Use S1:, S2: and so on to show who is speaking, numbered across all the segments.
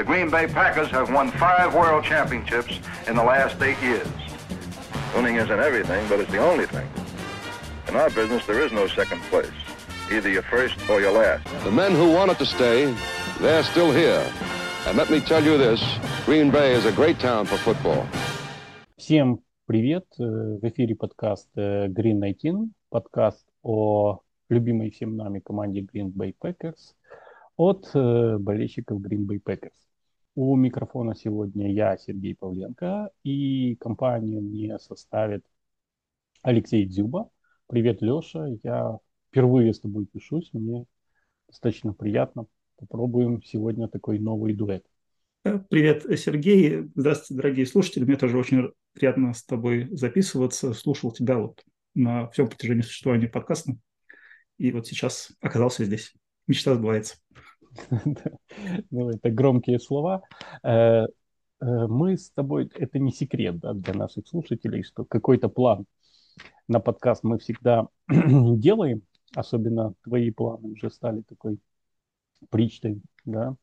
S1: The Green Bay Packers have won five world championships in the last eight years.
S2: Winning isn't everything, but it's the only thing. In our business, there is no second place. Either you're first or you're last.
S3: The men who wanted to stay, they're still here. And let me tell you this, Green Bay is a great town for football.
S4: Всем привет! В эфире подкаст Green 19, подкаст о любимой всем нами команде Green Bay Packers от болельщиков Green Bay Packers. У микрофона сегодня я, Сергей Павленко, и компанию мне составит Алексей Дзюба. Привет, Леша. Я впервые с тобой пишусь. Мне достаточно приятно. Попробуем сегодня такой новый дуэт.
S5: Привет, Сергей. Здравствуйте, дорогие слушатели. Мне тоже очень приятно с тобой записываться. Слушал тебя вот на всем протяжении существования подкаста. И вот сейчас оказался здесь. Мечта сбывается.
S4: Ну, это громкие слова. Э, э, мы с тобой, это не секрет да, для наших слушателей, что какой-то план на подкаст мы всегда делаем, особенно твои планы уже стали такой причтой, да,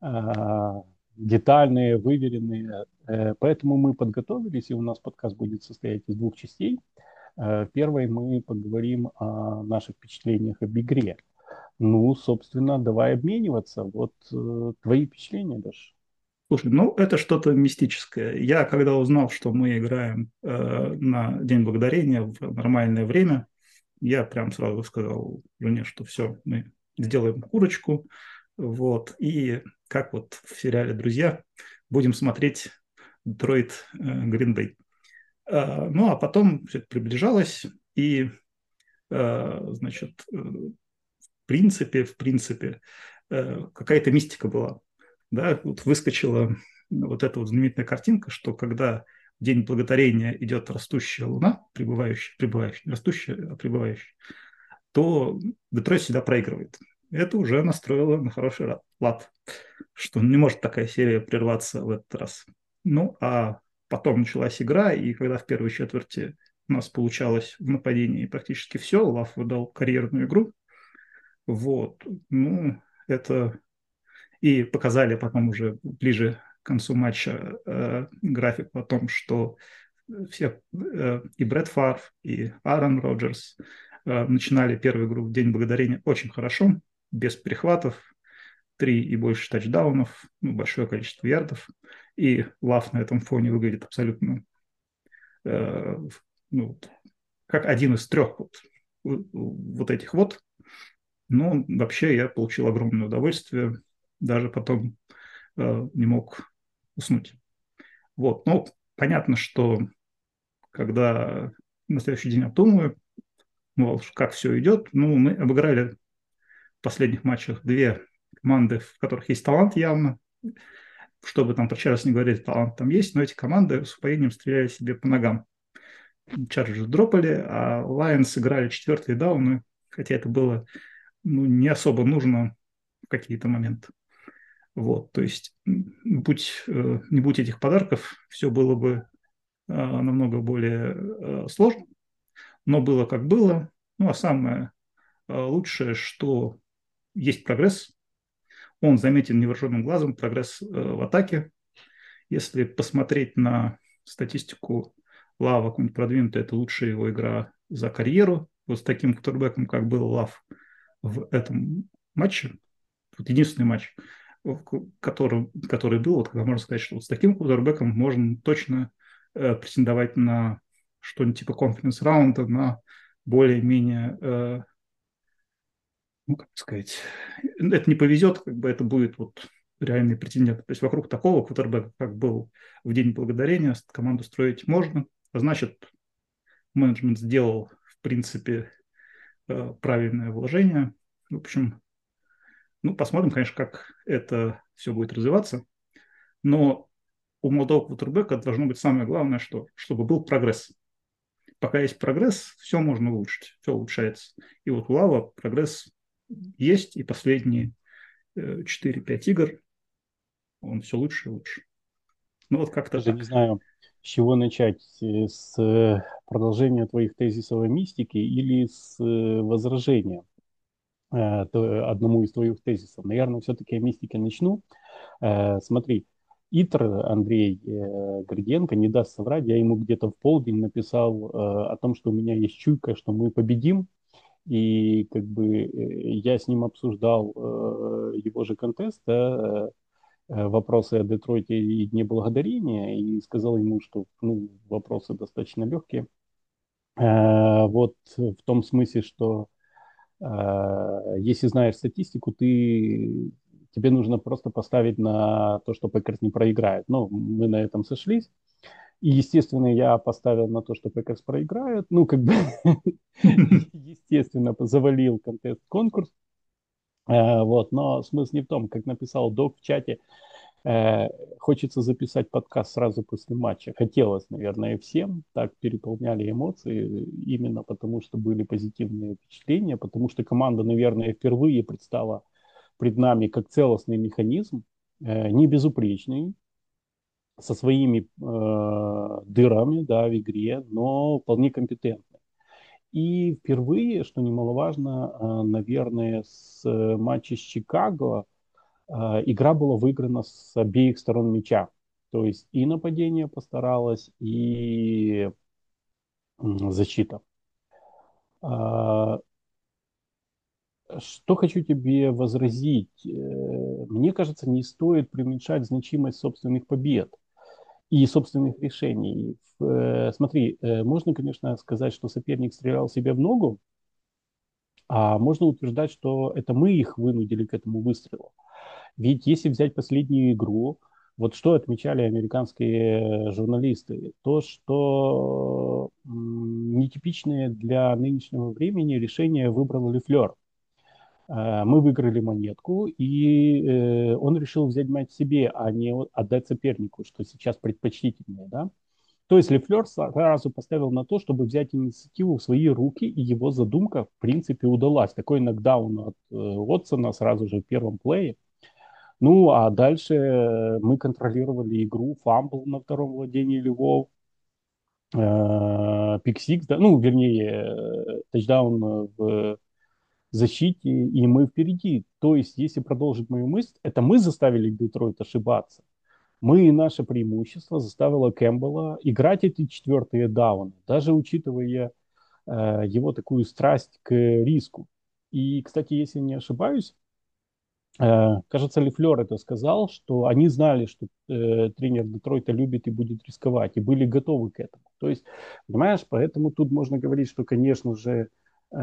S4: а, детальные, выверенные. Э, поэтому мы подготовились, и у нас подкаст будет состоять из двух частей. Первой мы поговорим о наших впечатлениях об игре – ну, собственно, давай обмениваться. Вот э, твои впечатления, Даш.
S5: Слушай, ну это что-то мистическое. Я когда узнал, что мы играем э, на День Благодарения в нормальное время, я прям сразу сказал жене, что все, мы сделаем курочку, вот, и как вот в сериале «Друзья» будем смотреть Детройт Гринбей. Э, ну, а потом все это приближалось, и, э, значит, э, принципе, в принципе, э, какая-то мистика была. Да, вот выскочила вот эта вот знаменитая картинка, что когда в день благодарения идет растущая луна, прибывающая, прибывающая, не растущая, а прибывающая, то Детройт всегда проигрывает. Это уже настроило на хороший лад, что не может такая серия прерваться в этот раз. Ну, а потом началась игра, и когда в первой четверти у нас получалось в нападении практически все, Лав выдал карьерную игру, вот, ну, это и показали потом уже ближе к концу матча э, график о том, что все э, и Брэд Фарф, и Аарон Роджерс э, начинали первую игру в День Благодарения очень хорошо, без перехватов, три и больше тачдаунов, ну, большое количество ярдов, и Лав на этом фоне выглядит абсолютно э, ну, как один из трех вот, вот этих вот но вообще я получил огромное удовольствие, даже потом э, не мог уснуть. Вот, ну, понятно, что когда на следующий день обдумываю, ну, как все идет, ну, мы обыграли в последних матчах две команды, в которых есть талант явно, чтобы там про Чарльз не говорили, талант там есть, но эти команды с упоением стреляли себе по ногам. Чарджи дропали, а Лайонс играли четвертые дауны, хотя это было ну, не особо нужно в какие-то моменты. Вот, то есть, будь, э, не будь этих подарков, все было бы э, намного более э, сложно, но было как было. Ну, а самое лучшее, что есть прогресс, он заметен невооруженным глазом, прогресс в атаке. Если посмотреть на статистику Лава, какую-нибудь продвинутую, это лучшая его игра за карьеру. Вот с таким кутербеком, как был Лав, в этом матче, вот единственный матч, который, который был, вот когда можно сказать, что вот с таким квотербеком можно точно э, претендовать на что-нибудь типа конференц-раунда, на более-менее, э, ну, как сказать, это не повезет, как бы это будет вот реальный претендент. То есть вокруг такого квотербека, как был в День Благодарения, команду строить можно, а значит, менеджмент сделал, в принципе, правильное вложение. В общем, ну, посмотрим, конечно, как это все будет развиваться. Но у молодого квотербека должно быть самое главное, что, чтобы был прогресс. Пока есть прогресс, все можно улучшить, все улучшается. И вот у Лава прогресс есть, и последние 4-5 э, игр он все лучше и лучше.
S4: Ну вот как-то Я не знаю, с чего начать? Э, с э, продолжения твоих тезисов о мистике или с э, возражения одному из твоих тезисов? Наверное, все-таки о мистике начну. Смотри, Итр Андрей Гриденко, не даст соврать, я ему где-то в полдень написал о том, что у меня есть чуйка, что мы победим, и как бы я с ним обсуждал его же контест, да, вопросы о Детройте и Дне Благодарения, и сказал ему, что ну, вопросы достаточно легкие. Э, вот в том смысле, что э, если знаешь статистику, ты тебе нужно просто поставить на то, что Packers не проиграет. Ну, мы на этом сошлись. И, естественно, я поставил на то, что Packers проиграет. Ну, как бы, естественно, завалил contest-конкурс. Э, вот, но смысл не в том, как написал Док в чате, э, хочется записать подкаст сразу после матча. Хотелось, наверное, всем. Так переполняли эмоции, именно потому что были позитивные впечатления, потому что команда, наверное, впервые предстала пред нами как целостный механизм, э, не безупречный, со своими э, дырами да, в игре, но вполне компетентный. И впервые, что немаловажно, э, наверное, с э, матча с Чикаго э, игра была выиграна с обеих сторон мяча. То есть и нападение постаралось, и защита. Э, что хочу тебе возразить? Э, мне кажется, не стоит преуменьшать значимость собственных побед и собственных решений. Э, смотри, э, можно, конечно, сказать, что соперник стрелял себе в ногу, а можно утверждать, что это мы их вынудили к этому выстрелу. Ведь если взять последнюю игру, вот что отмечали американские журналисты? То, что нетипичные для нынешнего времени решения выбрал Лефлер. Э, мы выиграли монетку, и э, он решил взять мяч себе, а не отдать сопернику, что сейчас предпочтительнее, да. То есть Лефлер сразу поставил на то, чтобы взять инициативу в свои руки, и его задумка, в принципе, удалась. Такой нокдаун от э, Уотсона сразу же в первом плее. Ну, а дальше мы контролировали игру, fumble на втором владении Львов, pick-six, да, ну, вернее, тачдаун в защите, и мы впереди. То есть, если продолжить мою мысль, это мы заставили Детройт ошибаться. Мы и наше преимущество заставило Кэмпбелла играть эти четвертые дауны, даже учитывая э, его такую страсть к риску. И, кстати, если не ошибаюсь, э, кажется, Лефлер это сказал, что они знали, что э, тренер Детройта любит и будет рисковать, и были готовы к этому. То есть, понимаешь, поэтому тут можно говорить, что, конечно же, э,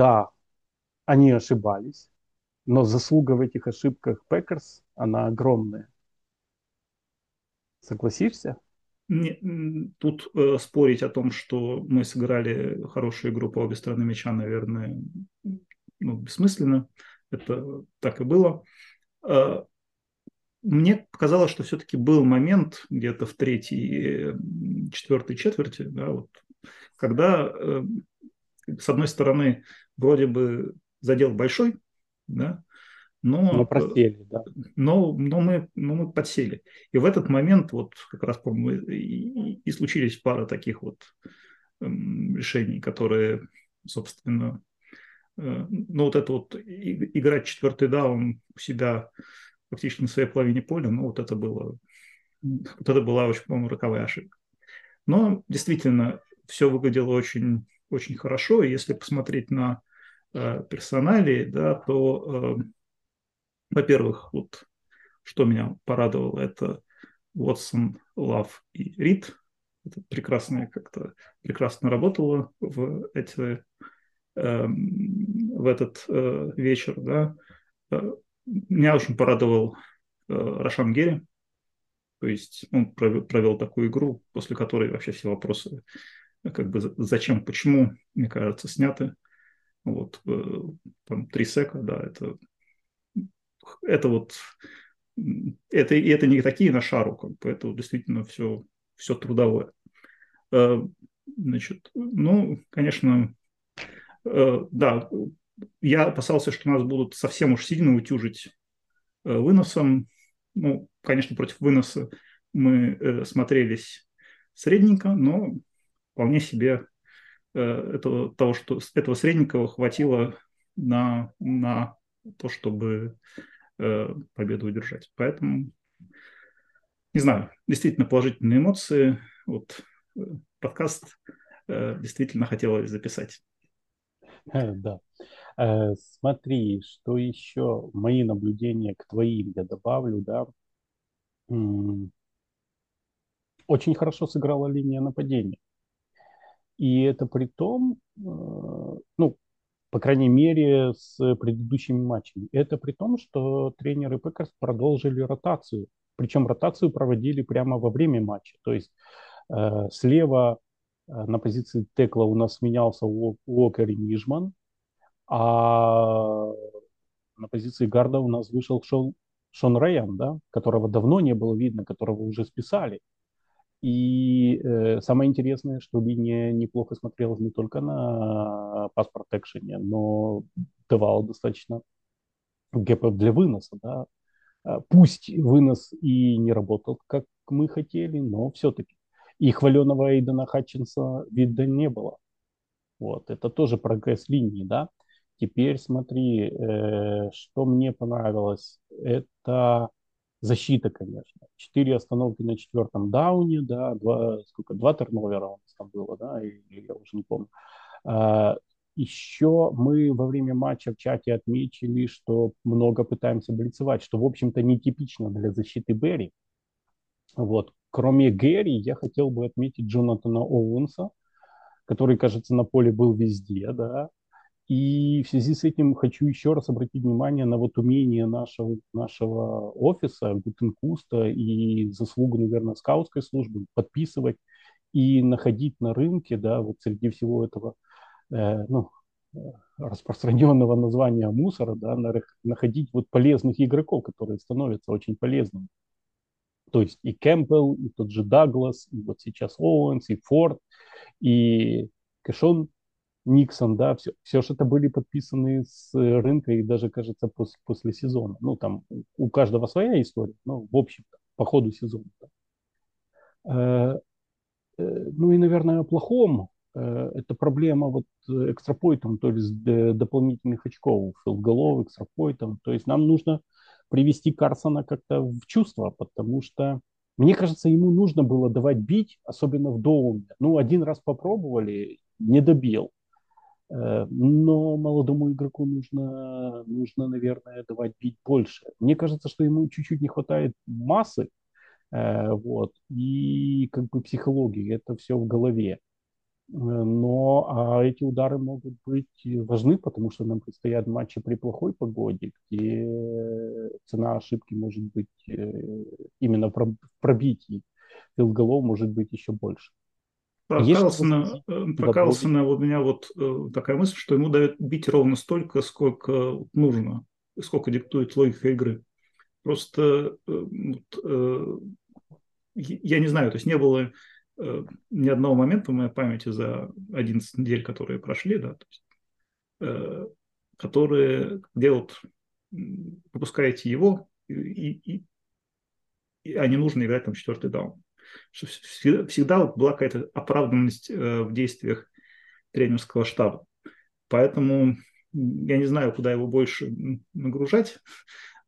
S4: да, они ошибались, но заслуга в этих ошибках Packers, она огромная. Согласишься?
S5: Не, тут э, спорить о том, что мы сыграли хорошую игру по обе стороны мяча, наверное, ну, бессмысленно. Это так и было. Э, мне показалось, что все-таки был момент где-то в третьей, четвертой четверти, да, вот, когда э, с одной стороны, вроде бы задел большой, да, но,
S4: но просели, да.
S5: Но, но, мы, но мы подсели. И в этот момент вот как раз, по-моему, и, и случились пара таких вот эм, решений, которые, собственно, э, ну вот это вот и, играть четвертый даун у себя фактически на своей половине поля, ну вот это было, вот это была очень, по-моему, роковая ошибка. Но действительно все выглядело очень очень хорошо. И если посмотреть на э, персоналии, да, то, э, во-первых, вот что меня порадовало, это Уотсон, Лав и Рид. Это прекрасно как-то прекрасно работало в эти э, в этот э, вечер, да. Э, меня очень порадовал э, Рошан Герри, то есть он провел, провел такую игру, после которой вообще все вопросы как бы зачем, почему, мне кажется, сняты. Вот, э, там, три сека, да, это, это вот, это, и это не такие на шару, как бы, это действительно все, все трудовое. Э, значит, ну, конечно, э, да, я опасался, что нас будут совсем уж сильно утюжить выносом. Ну, конечно, против выноса мы смотрелись средненько, но вполне себе этого, того, что этого среднего хватило на, на то, чтобы э, победу удержать. Поэтому, не знаю, действительно положительные эмоции. Вот э, подкаст э, действительно хотелось записать.
S4: Да. Э, смотри, что еще? Мои наблюдения к твоим я добавлю, да. Очень хорошо сыграла линия нападения. И это при том, э, ну, по крайней мере, с предыдущими матчами. Это при том, что тренеры Packers продолжили ротацию. Причем ротацию проводили прямо во время матча. То есть э, слева э, на позиции текла у нас менялся Уокер и Нижман, а на позиции гарда у нас вышел Шон, Шон Рэйан, да, которого давно не было видно, которого уже списали. И э, самое интересное, что линия неплохо смотрелась не только на паспорт экшене, но давала достаточно гэпов для выноса. Да. А, пусть вынос и не работал, как мы хотели, но все-таки. И хваленого Эйдена Хатчинса видно не было. Вот, это тоже прогресс линии, да. Теперь смотри, э, что мне понравилось. Это защита, конечно. Четыре остановки на четвертом дауне, да, два, сколько, два терновера у нас там было, да, или я уже не помню. А, еще мы во время матча в чате отметили, что много пытаемся блицевать, что, в общем-то, нетипично для защиты Берри. Вот. Кроме Гэри, я хотел бы отметить Джонатана Оуэнса, который, кажется, на поле был везде, да, и в связи с этим хочу еще раз обратить внимание на вот умение нашего, нашего офиса, Гутенкуста и заслугу, наверное, скаутской службы подписывать и находить на рынке, да, вот среди всего этого, э, ну, распространенного названия мусора, да, находить вот полезных игроков, которые становятся очень полезными. То есть и Кэмпбелл, и тот же Даглас, и вот сейчас Оуэнс, и Форд, и Кишон Никсон, да, все, все это были подписаны с рынка и даже, кажется, после, после сезона. Ну, там у каждого своя история, но в общем по ходу сезона. Да. Э, э, ну и, наверное, о плохом. Э, это проблема вот экстрапойтом, то есть дополнительных очков, филголов, экстрапойтом. То есть нам нужно привести Карсона как-то в чувство, потому что мне кажется, ему нужно было давать бить, особенно в доуне. Ну, один раз попробовали, не добил. Э, но молодому игроку нужно, нужно, наверное, давать бить больше. Мне кажется, что ему чуть-чуть не хватает массы, э, вот, и как бы психологии, это все в голове. Э, но а эти удары могут быть важны, потому что нам предстоят матчи при плохой погоде, где цена ошибки может быть именно в пробитии филголов может быть еще больше.
S5: Про Карлсона, э, про Карлсона у меня вот э, такая мысль, что ему дают бить ровно столько, сколько нужно, сколько диктует логика игры. Просто э, я не знаю, то есть не было ни одного момента в моей памяти за 11 недель, которые прошли, да, то есть, которые, где вот выпускаете его, и, и, и, а не нужно играть там четвертый даун что всегда была какая-то оправданность э, в действиях тренерского штаба. Поэтому я не знаю, куда его больше нагружать.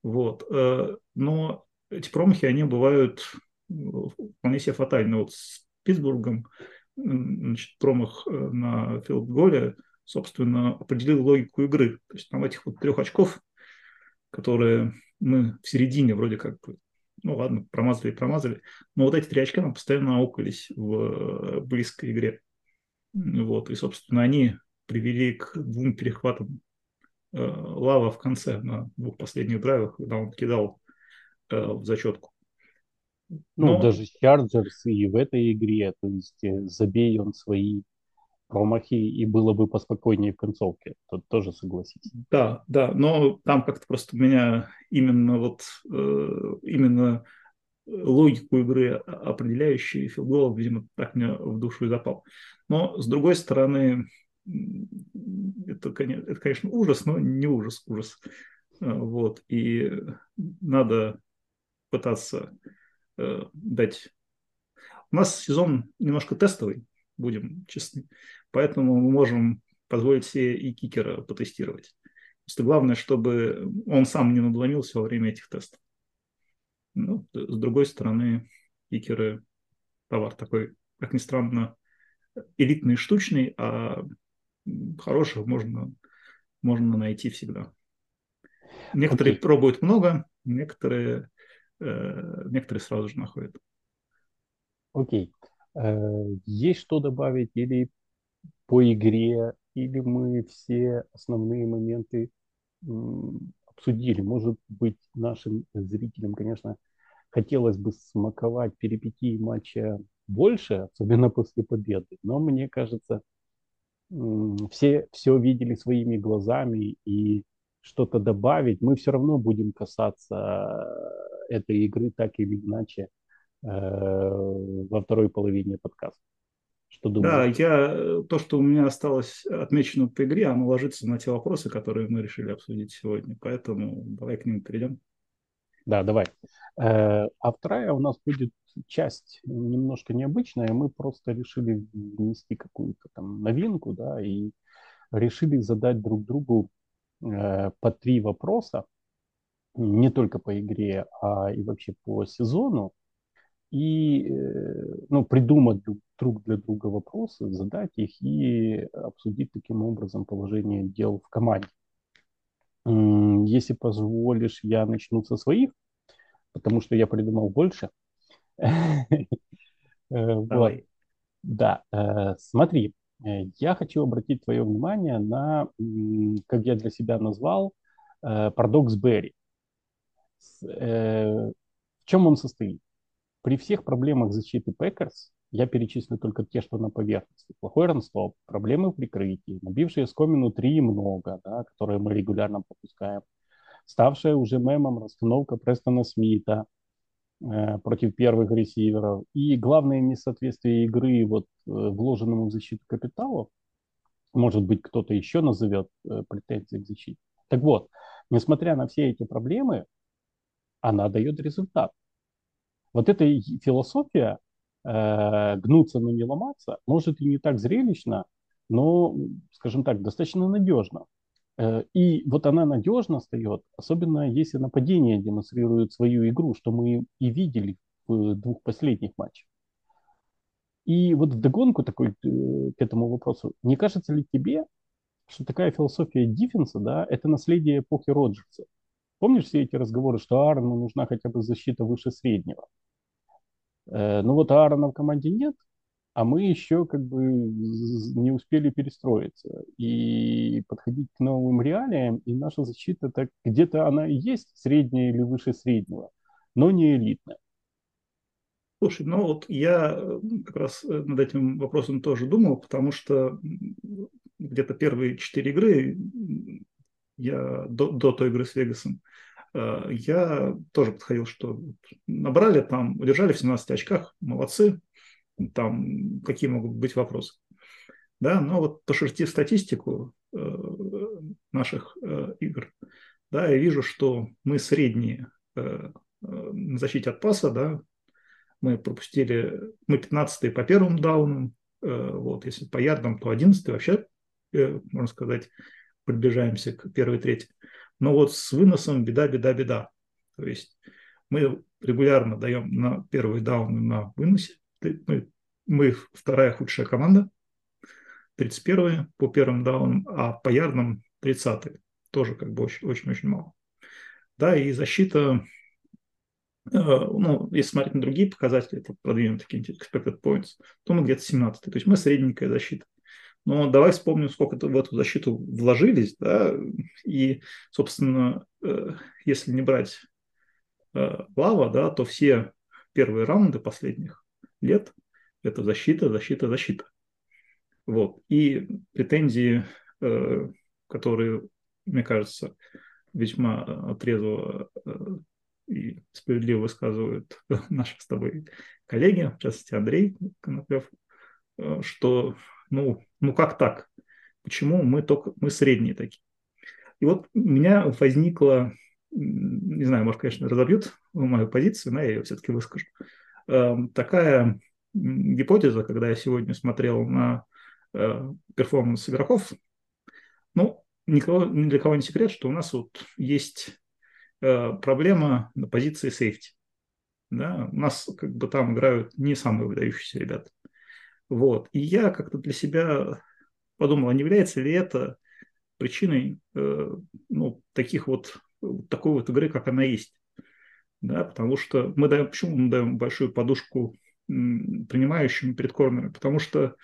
S5: Вот. Э, но эти промахи, они бывают вполне себе фатальны. Вот с Питтсбургом значит, промах э, на филдголе, собственно, определил логику игры. То есть там этих вот трех очков, которые мы в середине вроде как ну ладно, промазали и промазали. Но вот эти три очка нам постоянно аукались в э, близкой игре. Вот, и, собственно, они привели к двум перехватам э, Лава в конце на двух последних драйвах, когда он кидал э, в зачетку.
S4: Ну, Но... Ну, даже Чарджерс и в этой игре, то есть э, забей он свои промахи, и было бы поспокойнее в концовке. Тут тоже согласись.
S5: Да, да, но там как-то просто у меня именно вот э, именно логику игры определяющий филгол, видимо, так мне в душу и запал. Но, с другой стороны, это, это, конечно, ужас, но не ужас, ужас. Э, вот, и надо пытаться э, дать... У нас сезон немножко тестовый, будем честны. Поэтому мы можем позволить себе и кикера потестировать. Просто главное, чтобы он сам не надломился во время этих тестов. Ну, с другой стороны, кикеры товар такой, как ни странно, элитный и штучный, а хороших можно, можно найти всегда. Некоторые okay. пробуют много, некоторые, э, некоторые сразу же находят.
S4: Окей. Okay. Э, есть что добавить или по игре, или мы все основные моменты обсудили? Может быть, нашим зрителям, конечно, хотелось бы смаковать перипетии матча больше, особенно после победы, но мне кажется, все все видели своими глазами и что-то добавить, мы все равно будем касаться этой игры так или иначе э, во второй половине подкаста.
S5: Что думаешь? Да, я, то, что у меня осталось отмечено по игре, оно ложится на те вопросы, которые мы решили обсудить сегодня. Поэтому давай к ним перейдем.
S4: Да, давай. Э, а вторая у нас будет часть немножко необычная. Мы просто решили внести какую-то там новинку, да, и решили задать друг другу э, по три вопроса, не только по игре, а и вообще по сезону, и э, ну, придумать друг для друга вопросы, задать их и обсудить таким образом положение дел в команде. Если позволишь, я начну со своих, потому что я придумал больше. Э. Да, э, смотри, э, я хочу обратить твое внимание на, как я для себя назвал, парадокс Берри. В чем он состоит? При всех проблемах защиты Packers я перечислю только те, что на поверхности. Плохой run stop, проблемы в прикрытии, набившие оскомину 3 и много, да, которые мы регулярно пропускаем, ставшая уже мемом расстановка Престона Смита э, против первых ресиверов и главное несоответствие игры вот э, вложенному в защиту капиталу, может быть, кто-то еще назовет э, претензии к защите. Так вот, несмотря на все эти проблемы, она дает результат. Вот эта философия э, гнуться, но не ломаться, может и не так зрелищно, но, скажем так, достаточно надежно. Э, и вот она надежно встает, особенно если нападение демонстрирует свою игру, что мы и видели в двух последних матчах. И вот вдогонку такой э, к этому вопросу, не кажется ли тебе, что такая философия дефенса, да, это наследие эпохи Роджерса? Помнишь все эти разговоры, что Аарону нужна хотя бы защита выше среднего? Э, ну вот Аарона в команде нет, а мы еще как бы не успели перестроиться и подходить к новым реалиям, и наша защита так где-то она и есть средняя или выше среднего, но не элитная.
S5: Слушай, ну вот я э, как раз э, над этим вопросом тоже думал, потому что где-то первые четыре игры я до, до той игры с Вегасом, я тоже подходил, что набрали там, удержали в 17 очках, молодцы, там какие могут быть вопросы. Да, но вот пошерстив статистику э, наших э, игр, да, я вижу, что мы средние э, э на защите от паса, да, мы пропустили, мы 15 по первым даунам, э, вот, если по ярдам, то 11 вообще, э, можно сказать, приближаемся к первой трети. Но вот с выносом беда, беда, беда. То есть мы регулярно даем на первый даун на выносе, мы, мы вторая худшая команда, 31 по первым даунам, а по ярдам 30 тоже как бы очень-очень мало. Да, и защита, э, ну, если смотреть на другие показатели, это продвинутые такие expected points, то мы где-то 17 То есть мы средненькая защита. Но давай вспомним, сколько в эту защиту вложились, да, и, собственно, э, если не брать э, Лава, да, то все первые раунды последних лет это защита, защита, защита. Вот. И претензии, э, которые, мне кажется, весьма трезво и справедливо высказывают наши с тобой коллеги, в частности Андрей Коноплев, что ну, ну как так? Почему мы только мы средние такие? И вот у меня возникла, не знаю, может, конечно, разобьют мою позицию, но я ее все-таки выскажу. Эм, такая гипотеза, когда я сегодня смотрел на э, перформанс игроков, ну, никого, ни для кого не секрет, что у нас вот есть э, проблема на позиции сейфти. Да? У нас как бы там играют не самые выдающиеся ребята. Вот. И я как-то для себя подумал, а не является ли это причиной э, ну, таких вот, такой вот игры, как она есть. Да, потому что мы даем, почему мы даем большую подушку принимающим перед корнером? Потому что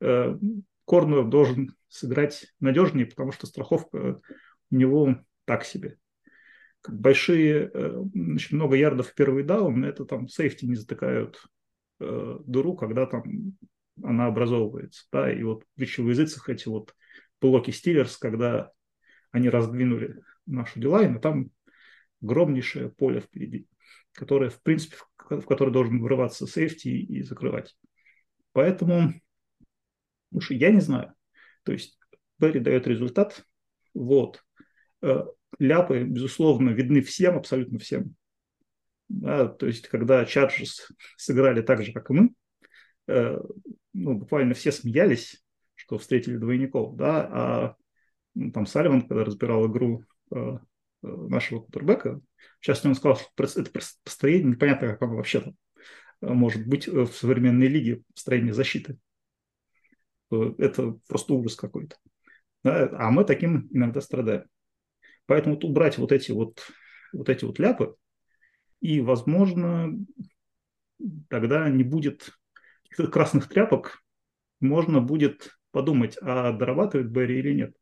S5: э, корнер должен сыграть надежнее, потому что страховка у него так себе. Большие, э, значит, много ярдов в первый даун, это там safety не затыкают э, дыру, когда там она образовывается. Да? И вот в речевых эти вот блоки Steelers, когда они раздвинули нашу D-line, а там огромнейшее поле впереди, которое, в принципе, в которое должен врываться safety и закрывать. Поэтому уж я не знаю. То есть Берри дает результат. Вот. Э, ляпы, безусловно, видны всем, абсолютно всем. Да, то есть, когда Чарджерс сыграли так же, как и мы, э, ну, буквально все смеялись, что встретили двойников, да, а ну, там Салливан, когда разбирал игру э, э нашего кутербека, сейчас он сказал, что это построение, непонятно, как оно вообще там э, может быть в современной лиге построение защиты. Это просто ужас какой-то. Да? А мы таким иногда страдаем. Поэтому вот убрать вот эти вот, вот эти вот ляпы, и, возможно, тогда не будет красных тряпок, можно будет подумать, а дорабатывает Берри или нет.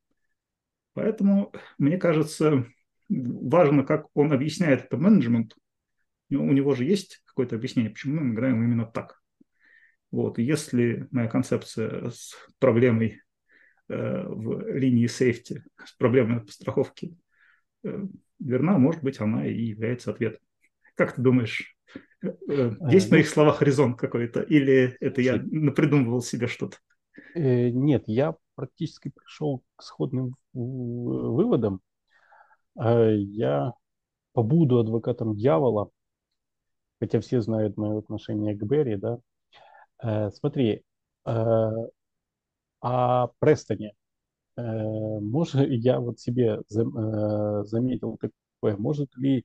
S5: Поэтому, мне кажется, важно, как он объясняет это менеджмент. У него же есть какое-то объяснение, почему мы играем именно так. Вот. если моя концепция с проблемой э, в линии сейфти, с проблемой по страховке э, верна, может быть, она и является ответом. Как ты думаешь, э, э, есть в моих словах резон какой-то, или это я напридумывал себе что-то?
S4: Э, нет, я практически пришел к сходным выводам. Я побуду адвокатом дьявола, хотя все знают мое отношение к Берри, да. Смотри, о Престоне. Может, я вот себе заметил такое, может ли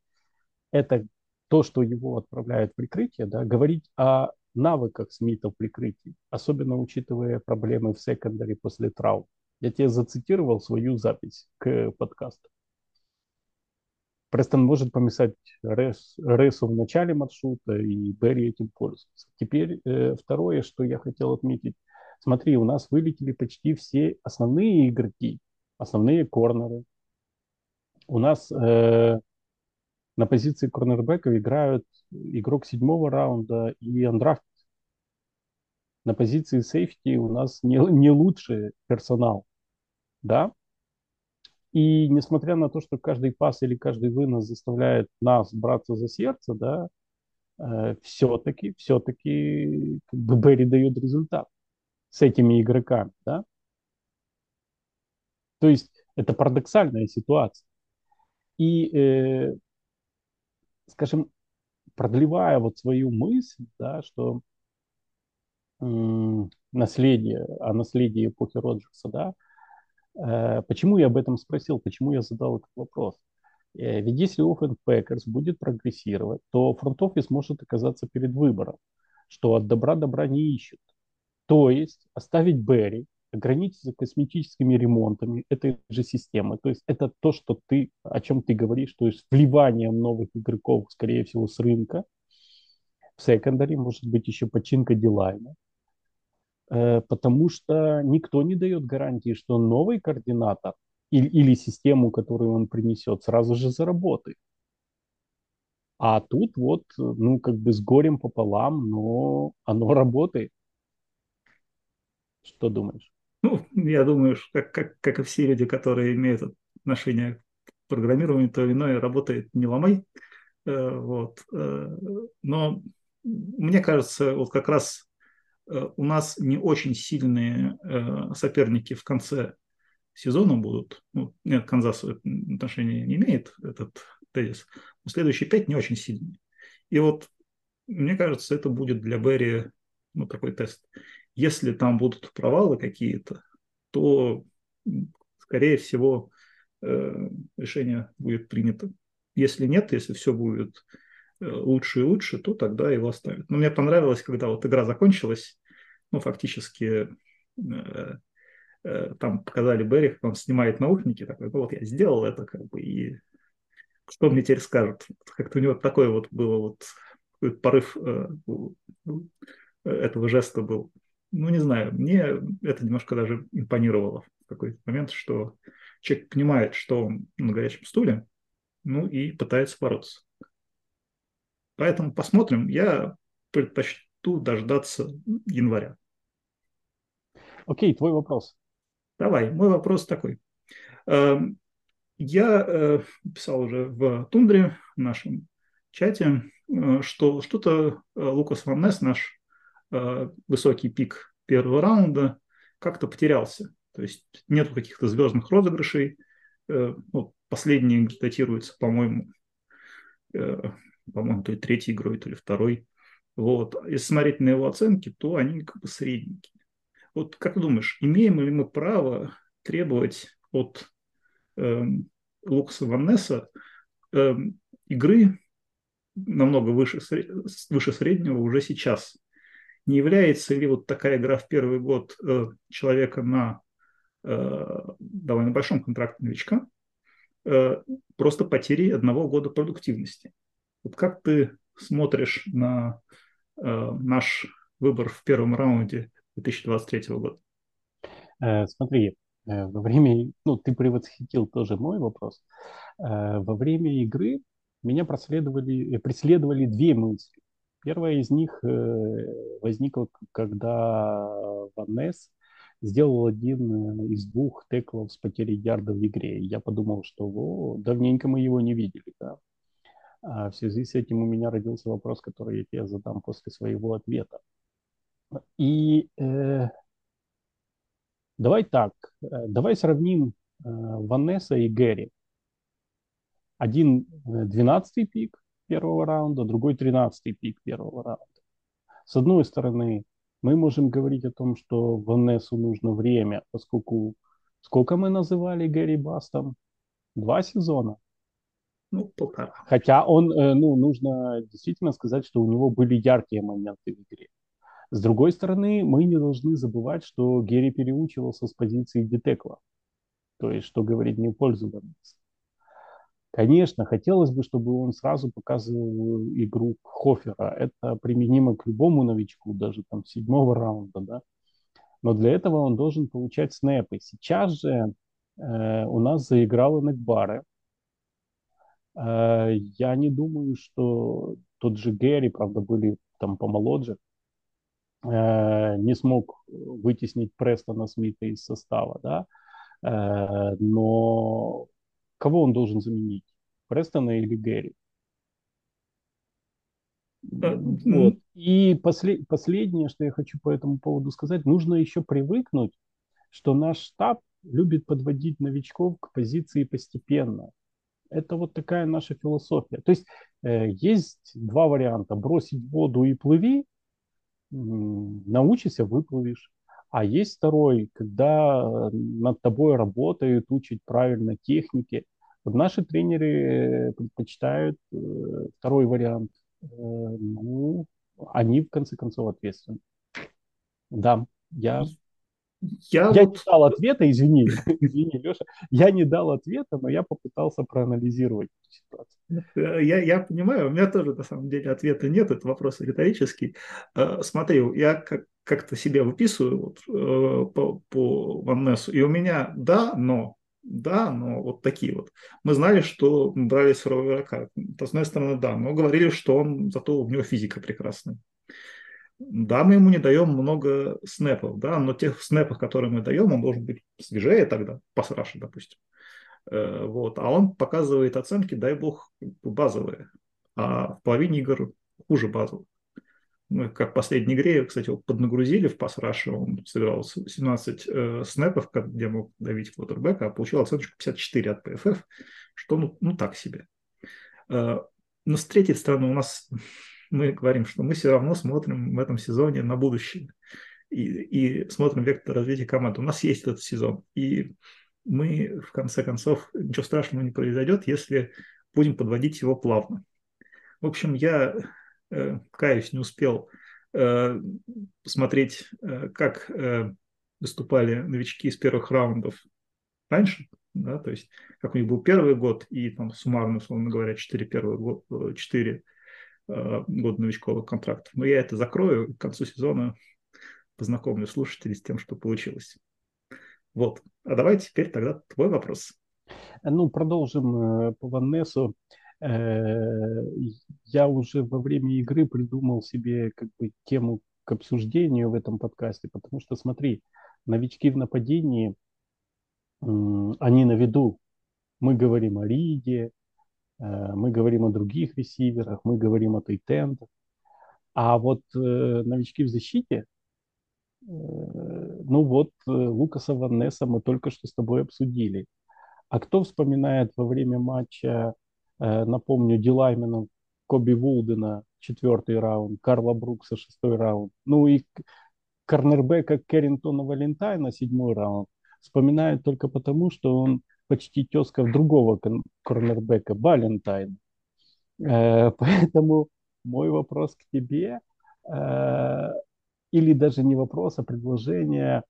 S4: это то, что его отправляют в прикрытие, да, говорить о навыках Смита в прикрытии, особенно учитывая проблемы в секондаре после травм. Я тебе зацитировал свою запись к подкасту. Престон может помешать Рес, Ресу в начале маршрута, и Берри этим пользуется. Теперь э, второе, что я хотел отметить. Смотри, у нас вылетели почти все основные игроки, основные корнеры. У нас э, на позиции корнербека играют игрок седьмого раунда и андрафт. На позиции сейфти у нас не, не лучший персонал. Да? И несмотря на то, что каждый пас или каждый вынос заставляет нас браться за сердце, да, э, все-таки, все-таки как бы Берри дает результат с этими игроками, да. То есть это парадоксальная ситуация. И э, скажем, продлевая вот свою мысль, да, что наследие, о наследии эпохи Роджерса, да, э, почему я об этом спросил, почему я задал этот вопрос? Э, ведь если Offense Packers будет прогрессировать, то фронт-офис может оказаться перед выбором, что от добра добра не ищут. То есть оставить Берри, ограничиться косметическими ремонтами этой же системы. То есть это то, что ты, о чем ты говоришь, то есть вливанием новых игроков, скорее всего, с рынка. В секондаре может быть еще починка дилайна. Э, потому что никто не дает гарантии, что новый координатор или, или систему, которую он принесет, сразу же заработает. А тут вот, ну, как бы с горем пополам, но оно работает. Что думаешь?
S5: Ну, я думаю, как, как, как и все люди, которые имеют отношение к программированию, то иное работает не ломай. Э, вот. Э, но мне кажется, вот как раз э, у нас не очень сильные соперники в конце сезона будут. Ну, нет, Канзас отношения не имеет этот тезис. Но следующие пять не очень сильные. И вот мне кажется, это будет для Берри ну, такой тест. Если там будут провалы какие-то, то, скорее всего, решение будет принято. Если нет, если все будет лучше и лучше, то тогда его оставят. Но мне понравилось, когда вот игра закончилась, ну, фактически там показали Берри, как он снимает наушники, такой, ну вот я сделал это, как бы, и что мне теперь скажут? Как-то у него такой вот был вот порыв этого жеста был ну, не знаю, мне это немножко даже импонировало в какой-то момент, что человек понимает, что он на горячем стуле, ну и пытается бороться. Поэтому посмотрим. Я предпочту дождаться января.
S4: Окей, твой вопрос.
S5: Давай, мой вопрос такой. Эм, я э, писал уже в Тундре, в нашем чате, э, что что-то э, Лукас Ван Несс, наш высокий пик первого раунда как-то потерялся. То есть нет каких-то звездных розыгрышей. Э, ну, последний датируется, по-моему, э, по-моему, то ли третьей игрой, то ли второй. Вот. Если смотреть на его оценки, то они как бы средненькие. Вот как ты думаешь, имеем ли мы право требовать от э, Лукаса Ваннеса э, игры намного выше, выше среднего уже сейчас? Не является ли вот такая игра в первый год э, человека на э, довольно большом контракте новичка э, просто потерей одного года продуктивности. Вот как ты смотришь на наш выбор в первом раунде 2023 года?
S4: Смотри, во время, ну, ты превосхитил тоже мой вопрос. Во время игры меня преследовали две мысли. Первая из них э, возникла, когда Ваннес сделал один э, из двух теклов с потерей ярда в игре. я подумал, что о, давненько мы его не видели. Да? А в связи с этим у меня родился вопрос, который я тебе задам после своего ответа. И э, давай так, э, давай сравним э, Ванесса и Гэри. Один 12 пик, первого раунда, другой 13-й пик первого раунда. С одной стороны, мы можем говорить о том, что Ванессу нужно время, поскольку сколько мы называли Гэри Бастом? Два сезона.
S5: Ну, полтора.
S4: Хотя он, э, ну, нужно действительно сказать, что у него были яркие моменты в игре. С другой стороны, мы не должны забывать, что Герри переучивался с позиции детекла. То есть, что говорить не в пользу Ванесса. Конечно, хотелось бы, чтобы он сразу показывал игру Хофера. Это применимо к любому новичку, даже там седьмого раунда, да. Но для этого он должен получать снэпы. Сейчас же э, у нас заиграл Энекбаре. Э, я не думаю, что тот же Гэри, правда, были там помоложе, э, не смог вытеснить Престона Смита из состава, да. Э, но Кого он должен заменить? Престона или Гэри?
S5: Э,
S4: вот. И после, последнее, что я хочу по этому поводу сказать, нужно еще привыкнуть, что наш штаб любит подводить новичков к позиции постепенно. Это вот такая наша философия. То есть э, есть два варианта. Бросить воду и плыви, научишься, выплывешь. А есть второй, когда э, над тобой работают, учат правильно техники. Вот наши тренеры предпочитают э, второй вариант. Э, ну, они в конце концов ответственны. Да, я я, я вот... не дал ответа, извини, извини, Леша, я не дал ответа, но я попытался проанализировать
S5: ситуацию. Я, я понимаю, у меня тоже на самом деле ответа нет, это вопрос риторический. Смотри, я как, как-то себе выписываю вот, э, по, по Ваннесу, и у меня да, но, да, но вот такие вот. Мы знали, что мы брали сырого игрока. С одной стороны, да, но говорили, что он, зато у него физика прекрасная. Да, мы ему не даем много снэпов, да, но тех снэпов, которые мы даем, он должен быть свежее тогда, по сраше, допустим. Э, вот. А он показывает оценки, дай бог, базовые. А в половине игр хуже базовых мы как в последней игре, кстати, его поднагрузили в пас он собирал 17 э, снэпов, где мог давить квотербека, а получил оценочку 54 от PFF, что ну, ну так себе. Э, но с третьей стороны у нас, мы говорим, что мы все равно смотрим в этом сезоне на будущее и, и смотрим вектор развития команды. У нас есть этот сезон. И мы, в конце концов, ничего страшного не произойдет, если будем подводить его плавно. В общем, я, каюсь, не успел э, посмотреть, э, как э, выступали новички из первых раундов раньше, да, то есть как у них был первый год и там суммарно, условно говоря, 4 первых год, 4 э, года новичковых контрактов. Но я это закрою, к концу сезона познакомлю слушателей с тем, что получилось. Вот. А давай теперь тогда твой вопрос.
S4: Ну, продолжим э, по Ваннесу. Э, я уже во время игры придумал себе как бы тему к обсуждению в этом подкасте, потому что, смотри, новички в нападении, они на виду. Мы говорим о Риде, э, мы говорим о других ресиверах, мы говорим о Тейтендах. А вот новички в защите, ну вот, Лукаса Ваннеса мы только что с тобой обсудили. А кто вспоминает во время матча, э, напомню, Дилайменов, Коби Вулдена, четвертый раунд, Карла Брукса, шестой раунд, ну и корнербека Керринтона Валентайна, седьмой раунд, вспоминают только потому, что он почти тезка другого корнербека, Валентайна. Э, поэтому мой вопрос к тебе, э, или даже не вопрос, а предложение,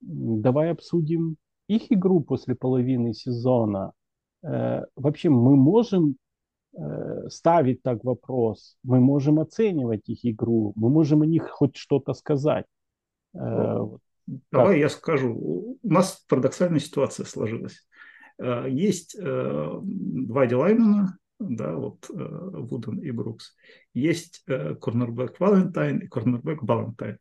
S4: давай обсудим их игру после половины сезона, э, вообще мы можем э, ставить так вопрос, мы можем оценивать их игру, мы можем о них хоть что-то сказать.
S5: Э, Давай как? я скажу. У нас парадоксальная ситуация сложилась. Э, есть э, два дилаймена, да, вот э, Вуден и Брукс. Есть э, корнербэк Валентайн и корнербэк Балантайн.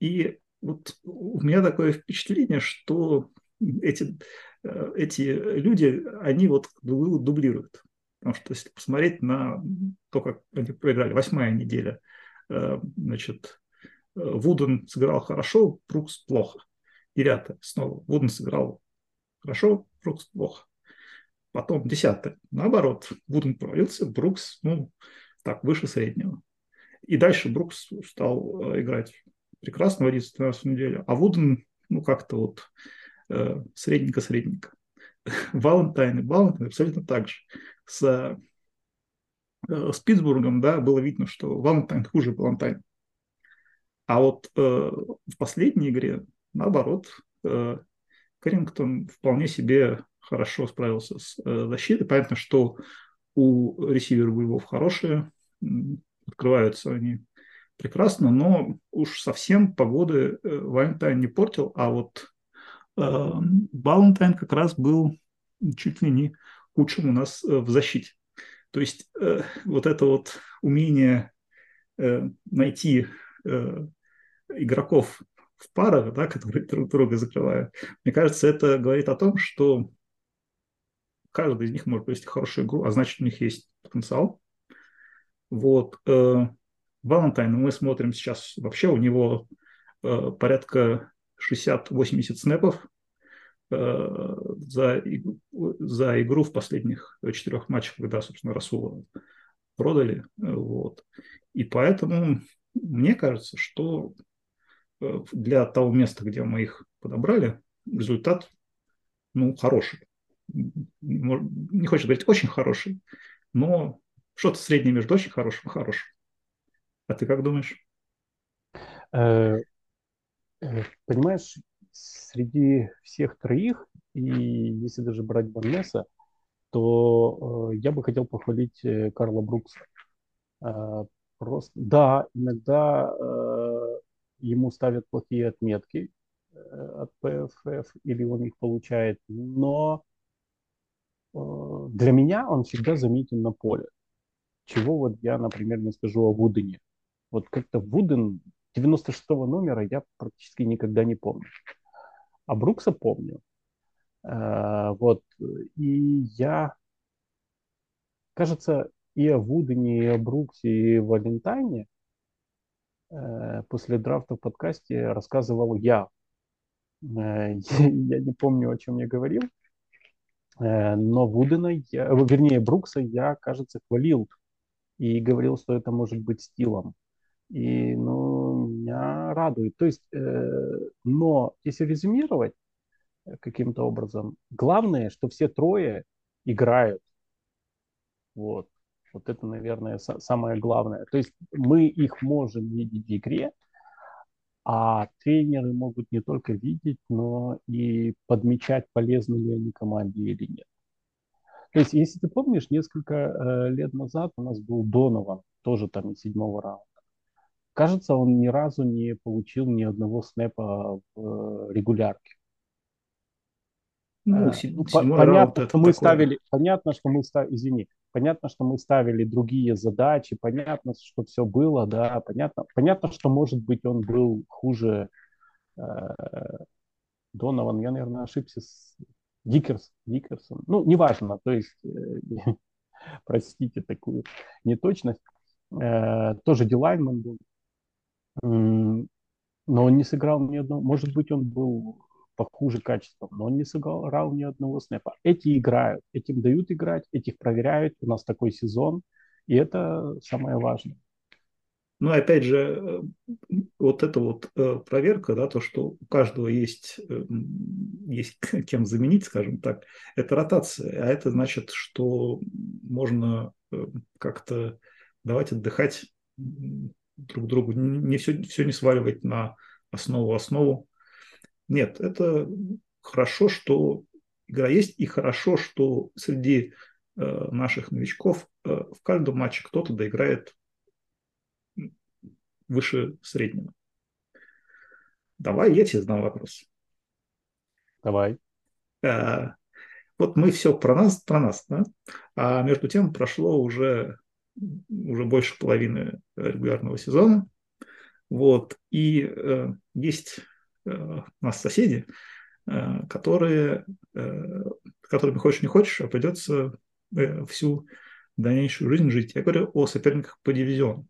S5: И вот у меня такое впечатление, что эти, э, эти люди, они вот дублируют. Потому что если посмотреть на то, как они проиграли, восьмая неделя, э, значит, э, Вуден сыграл хорошо, Брукс плохо. Девятая снова. Вуден сыграл хорошо, Брукс плохо. Потом десятая. Наоборот, Вуден провалился, Брукс, ну, так, выше среднего. И дальше Брукс стал играть прекрасно в 11 неделю, а Вуден, ну, как-то вот Э, средненько-средненько. Валентайн и Валентайн абсолютно так же. С, э, с да, было видно, что Валентайн хуже Валентайн. А вот э, в последней игре, наоборот, э, Карингтон вполне себе хорошо справился с э, защитой. Понятно, что у ресивера боевов хорошие, открываются они прекрасно, но уж совсем погоды э, Валентайн не портил, а вот Балантайн как раз был чуть ли не худшим у нас э, в защите. То есть э, вот это вот умение э, найти игроков в парах, да, которые друг друга закрывают, мне кажется, это говорит о том, что каждый из них может провести хорошую игру, а значит, у них есть потенциал. Вот. Валентайн мы смотрим сейчас, вообще у него порядка 60-80 снэпов э, за, за игру в последних четырех матчах, когда, собственно, Расула продали. Вот. И поэтому мне кажется, что э, для того места, где мы их подобрали, результат ну, хороший. Не хочется говорить очень хороший, но что-то среднее между очень хорошим и хорошим. А ты как думаешь?
S4: Э, понимаешь, среди всех троих, и если даже брать Барнеса, то э, я бы хотел похвалить э, Карла Брукса. Э, просто, да, иногда э, ему ставят плохие отметки э, от ПФФ, или он их получает, но э, для меня он всегда заметен на поле. Чего вот я, например, не скажу о Вудене. Вот как-то Вуден 96-го номера я практически никогда не помню. А Брукса помню. Э, вот. И я, кажется, и о Вудене, и о Бруксе, и о Валентайне э, после драфта в подкасте рассказывал я. Э, я не помню, о чем я говорил. Но Вудена, я, вернее, Брукса я, кажется, хвалил и говорил, что это может быть стилом. И ну, меня радует. То есть, э, но если резюмировать, э, каким-то образом. Главное, что все трое играют. Вот. Вот это, наверное, самое главное. То есть мы их можем видеть в игре, а тренеры могут не только видеть, но и подмечать, полезны ли они команде или нет. То есть, если ты помнишь, несколько э, лет назад у нас был Донован, тоже там из седьмого раунда. Кажется, он ни разу не получил ни одного снэпа в э, регулярке. Ну, э, ну понятно, что мы такое. ставили, понятно, что мы ставили, извини, понятно, что мы ставили другие задачи, понятно, что все было, да, понятно, понятно, что может быть он был хуже э, Донован, я, наверное, ошибся с Дикерс, Дикерсон, ну, неважно, то есть, э, простите такую неточность, э, тоже Дилайнман был, но он не сыграл ни одного, может быть, он был похуже качеством, но он не сыграл ни одного снэпа. Эти играют, этим дают играть, этих проверяют, у нас такой сезон, и это самое важное.
S5: Ну, опять же, э, вот эта вот э, проверка, да, то, что у каждого есть, э, есть кем заменить, скажем так, это ротация. А это значит, что можно как-то давать отдыхать друг другу, не все, все не сваливать на основу основу. Нет, это хорошо, что игра есть, и хорошо, что среди э, наших новичков э, в каждом матче кто-то доиграет выше среднего. Давай я тебе задам вопрос.
S4: Давай.
S5: Э, вот мы все про нас, про нас, да? А между тем прошло уже, уже больше половины регулярного сезона. Вот. И э, есть Э, у нас соседи, э, которые, э, которыми хочешь не хочешь, а придется всю дальнейшую жизнь жить. Я говорю о соперниках по дивизиону.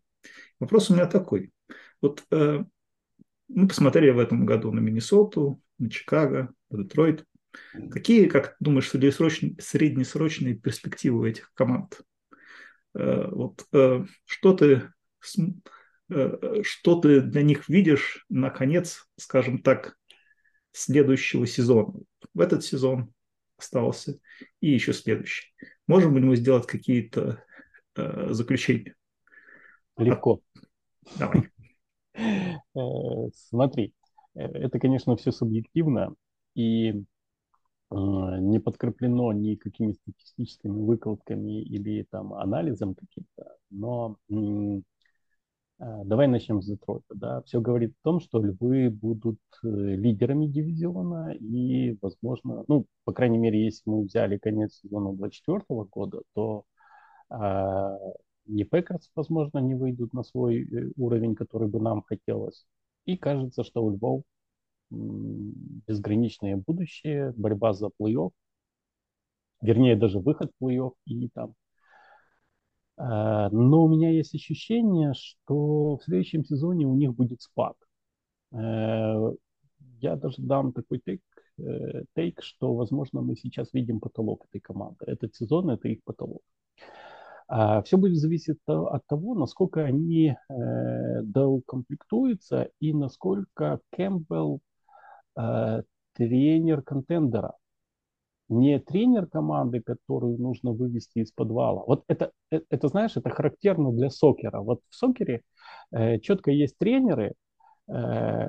S5: Вопрос у меня такой. Вот мы посмотрели в этом году на Миннесоту, на Чикаго, на Детройт. Какие, как думаешь, среднесрочные перспективы у этих команд? Вот что ты Э, что ты для них видишь на конец, скажем так, следующего сезона. В этот сезон остался и еще следующий. Можем ли мы сделать какие-то э, заключения?
S4: Легко.
S5: Давай.
S4: Э, смотри, э, это, конечно, все субъективно и не подкреплено ни какими статистическими выкладками или там анализом каким-то, но а, давай начнем с Детройта. Да. Все говорит о том, что львы будут э, лидерами дивизиона и, возможно, ну, по крайней мере, если мы взяли конец сезона 2024 года, то э, не Packers, возможно, не выйдут на свой э, уровень, который бы нам хотелось. И кажется, что у Львов безграничное будущее, борьба за плей-офф, вернее, даже выход в плей-офф и там Э, но у меня есть ощущение, что в следующем сезоне у них будет спад. Э, я даже дам такой take, э, take, что, возможно, мы сейчас видим потолок этой команды. Этот сезон – это их потолок. А Все будет зависеть от того, насколько они доукомплектуются и насколько Кэмпбелл тренер контендера не тренер команды, которую нужно вывести из подвала. Вот это, это, это знаешь, это характерно для сокера. Вот в сокере э, четко есть тренеры, э,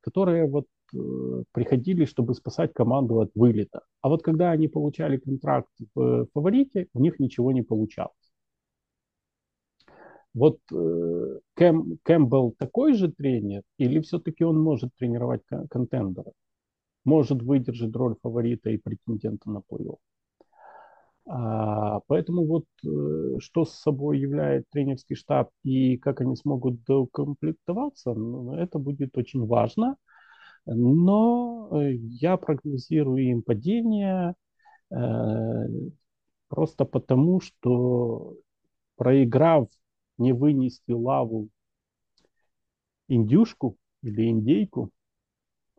S4: которые вот э, приходили, чтобы спасать команду от вылета. А вот когда они получали контракт в фаворите, у них ничего не получалось. Вот э, Кэм, Кэмпбелл такой же тренер, или все-таки он может тренировать контендеров? может выдержать роль фаворита и претендента на плей-офф. А, поэтому вот э, что с собой является тренерский штаб и как они смогут докомплектоваться, ну, это будет очень важно. Но э, я прогнозирую им падение э, просто потому, что проиграв, не вынести лаву индюшку или индейку,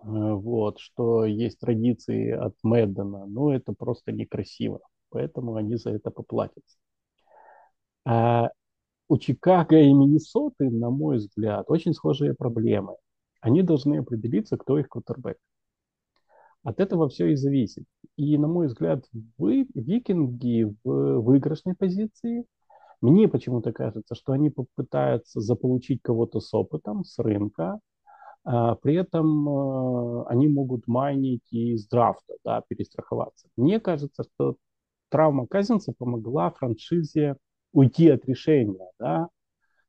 S4: Э, вот, что есть традиции от Мэддена, но это просто некрасиво, поэтому они за это поплатятся. А у Чикаго и Миннесоты, на мой взгляд, очень схожие проблемы. Они должны определиться, кто их квотербек. От этого все и зависит. И, на мой взгляд, вы, викинги в выигрышной позиции. Мне почему-то кажется, что они попытаются заполучить кого-то с опытом, с рынка. А, при этом а, они могут майнить и из драфта, да, перестраховаться. Мне кажется, что травма Казинца помогла франшизе уйти от решения, да,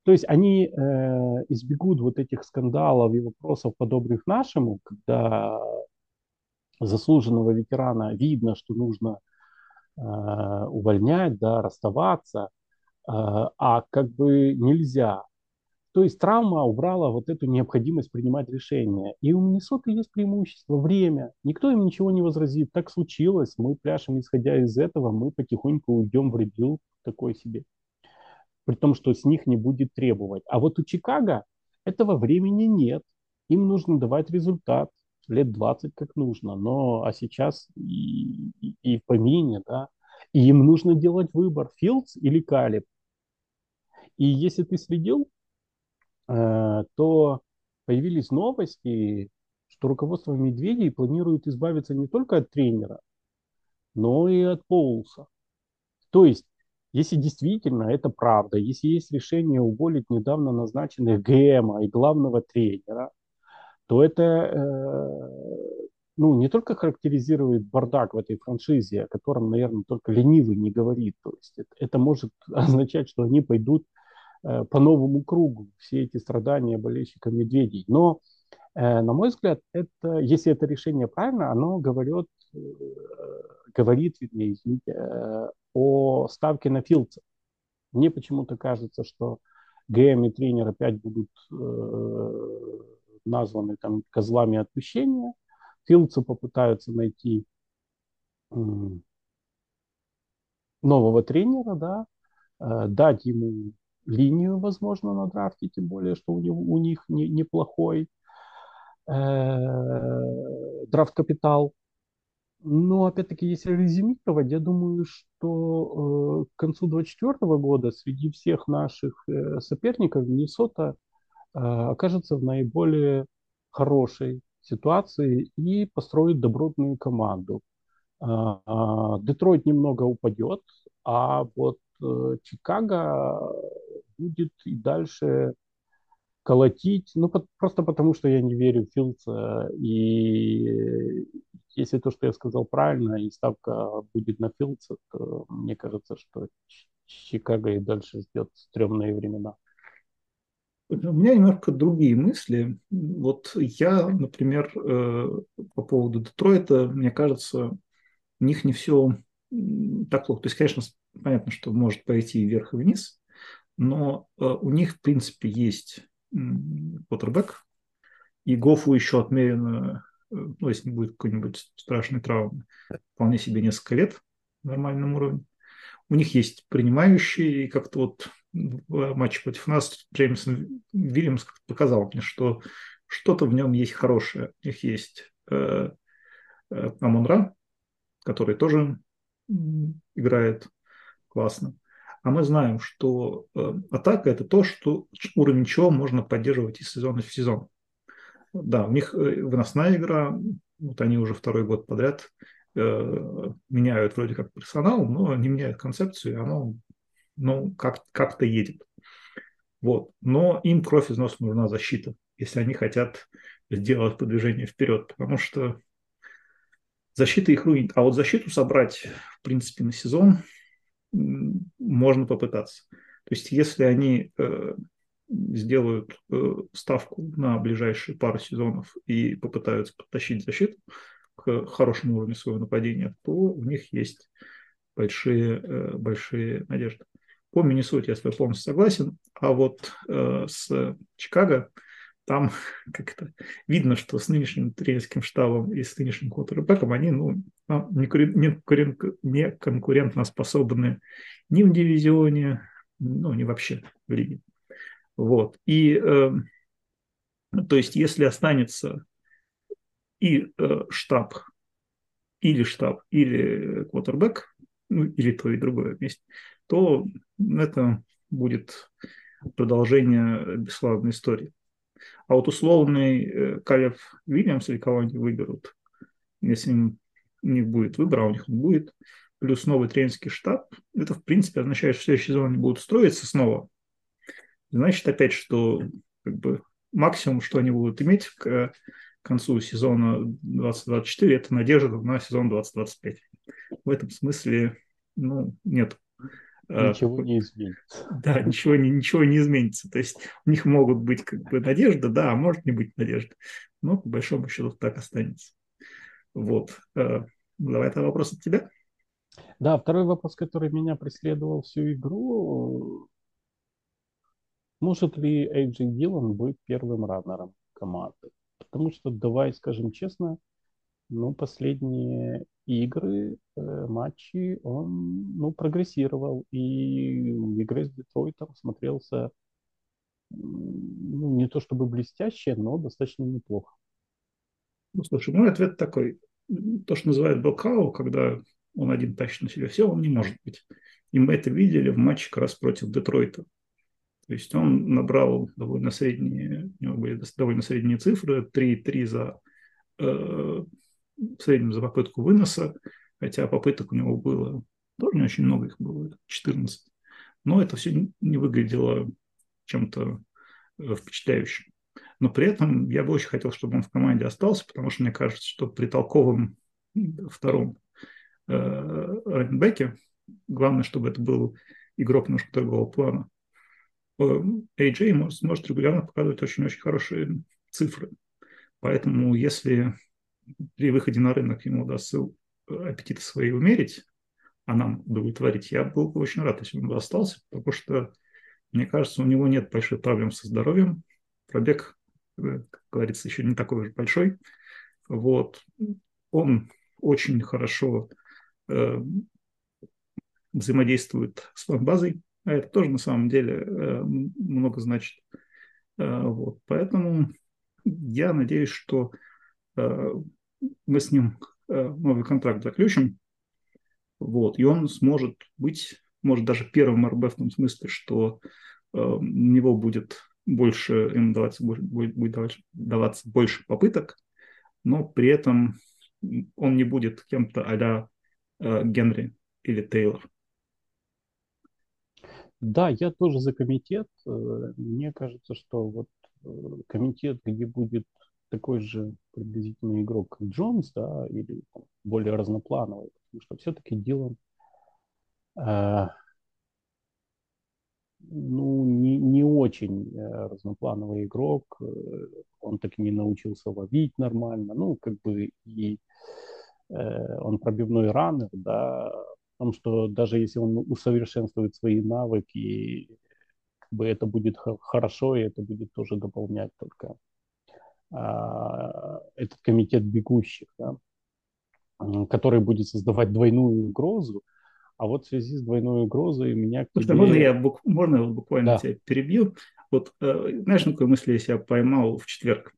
S4: то есть они э, избегут вот этих скандалов и вопросов, подобных нашему, когда заслуженного ветерана видно, что нужно э, увольнять, да, расставаться, а как бы нельзя. То есть травма убрала вот эту необходимость принимать решения. И у Миннесоты есть преимущество, время. Никто им ничего не возразит. Так случилось, мы пляшем, исходя из этого, мы потихоньку уйдем в rebuild такой себе при том, что с них не будет требовать. А вот у Чикаго этого времени нет. Им нужно давать результат лет 20 как нужно, но а сейчас и, и, и в помине, да, и им нужно делать выбор, Филдс или Калиб. И если ты следил, э, то появились новости, что руководство Медведей планирует избавиться не только от тренера, но и от Поулса. То есть если действительно это правда, если есть решение уволить недавно назначенных ГМа и главного тренера, то это э, ну, не только характеризирует бардак в этой франшизе, о котором, наверное, только ленивый не говорит. То есть это, это может означать, что они пойдут по новому кругу, все эти страдания болельщиков медведей. Но, э, на мой взгляд, это, если это решение правильно, оно говорит, э, говорит вернее, э, о ставке на Филдса. Мне почему-то кажется, что ГМ и тренер опять будут э, названы там козлами отпущения. Филдсу попытаются найти э, нового тренера, да, э, дать ему линию, возможно, на драфте, тем более, что у, него, у них не, неплохой э, драфт-капитал. Но, опять-таки, если резюмировать, я думаю, что э, к концу 2024 года среди всех наших э, соперников Миннесота э, окажется в наиболее хорошей ситуации и построит добротную команду. Э, э, Детройт немного упадет, а вот э, Чикаго будет и дальше колотить, ну, просто потому, что я не верю в Филдса и если то, что я сказал, правильно, и ставка будет на Филдса, то мне кажется, что Чикаго и дальше ждет стрёмные времена.
S5: У меня немножко другие мысли. Вот я, например, э, по поводу Детройта, мне кажется, у них не все так плохо. То есть, конечно, понятно, что может пойти вверх и вниз, но э, у них, в принципе, есть квотербек, и Гофу еще отмерено ну, если не будет какой-нибудь страшной травмы, вполне себе несколько лет в нормальном уровне. У них есть принимающие, и как-то вот в матче против нас Джеймсон Вильямс показал мне, что что-то в нем есть хорошее. У них есть э, э, который тоже играет классно. А мы знаем, что э, атака – это то, что уровень чего можно поддерживать из сезона в сезон. Да, у них э, выносная игра, вот они уже второй год подряд э, меняют вроде как персонал, но не меняют концепцию, и оно ну, как, как-то едет. Вот. Но им кровь из носа нужна защита, если они хотят сделать продвижение вперед, потому что защита их руинит. А вот защиту собрать, в принципе, на сезон можно попытаться. То есть, если они э, сделают э, ставку на ближайшие пару сезонов и попытаются подтащить защиту к хорошему уровню своего нападения, то у них есть большие, э, большие надежды. По Миннесоте я с вами полностью согласен, а вот э, с Чикаго там как-то видно, что с нынешним тренерским штабом и с нынешним квотербеком они ну, не, конкурент, не конкурентно ни в дивизионе, ну, ни вообще в лиге. Вот. И, э, то есть, если останется и э, штаб, или штаб, или квотербек, ну, или то и другое вместе, то это будет продолжение бесславной истории. А вот условный э, Калев Вильямс, или кого они выберут, если у них будет выбор, а у них он будет, плюс новый тренерский штаб, это, в принципе, означает, что следующий сезон они будут строиться снова. Значит, опять, что как бы, максимум, что они будут иметь к концу сезона 2024, это надежда на сезон 2025. В этом смысле, ну, нет.
S4: А, ничего не изменится.
S5: Да, ничего не, ничего не изменится. То есть у них могут быть как бы надежда, да, а может не быть надежды. Но по большому счету так останется. Вот. Э, давай это вопрос от тебя.
S4: Да, второй вопрос, который меня преследовал всю игру. Может ли Эйджи Дилан быть первым раннером команды? Потому что, давай скажем честно, ну, последние игры, э, матчи он, ну, прогрессировал. И в игре с Детройтом смотрелся ну, не то чтобы блестяще, но достаточно неплохо.
S5: Ну, слушай, мой ответ такой. То, что называют блокау, когда он один тащит на себя все, он не может быть. И мы это видели в матче как раз против Детройта. То есть он набрал довольно средние, у него были довольно средние цифры, 3-3 за э, в среднем за попытку выноса, хотя попыток у него было тоже не очень много, их было 14. Но это все не выглядело чем-то э, впечатляющим. Но при этом я бы очень хотел, чтобы он в команде остался, потому что мне кажется, что при толковом втором э, раненбеке, главное, чтобы это был игрок немножко другого плана, AJ может, сможет регулярно показывать очень-очень хорошие цифры. Поэтому если при выходе на рынок ему удастся аппетиты свои умерить, а нам удовлетворить, я был бы очень рад, если он бы остался, потому что, мне кажется, у него нет больших проблем со здоровьем. Пробег, э, как говорится, еще не такой уж большой. Вот. Он очень хорошо э, взаимодействует с фан-базой, а это тоже на самом деле э, много значит. Э, вот. Поэтому я надеюсь, что э, мы с ним новый контракт заключим, вот, и он сможет быть, может, даже первым РБ в том смысле, что у него будет больше, им даваться, будет, будет даваться больше попыток, но при этом он не будет кем-то а-ля Генри или Тейлор.
S4: Да, я тоже за комитет. Э, мне кажется, что вот э, комитет, где будет такой же приблизительный игрок, как Джонс, да, или более разноплановый, потому что все-таки Дилан э, ну, не, не очень э, разноплановый игрок, он так и не научился ловить нормально, ну, как бы и э, он пробивной раннер, да, том, что даже если он усовершенствует свои навыки, как бы это будет хорошо, и это будет тоже дополнять только а, этот комитет бегущих, да, который будет создавать двойную угрозу. А вот в связи с двойной угрозой меня...
S5: Тебе... Слушай, можно я бук... можно я буквально да. тебя перебью? Вот э, знаешь, на какой мысли я себя поймал в четверг?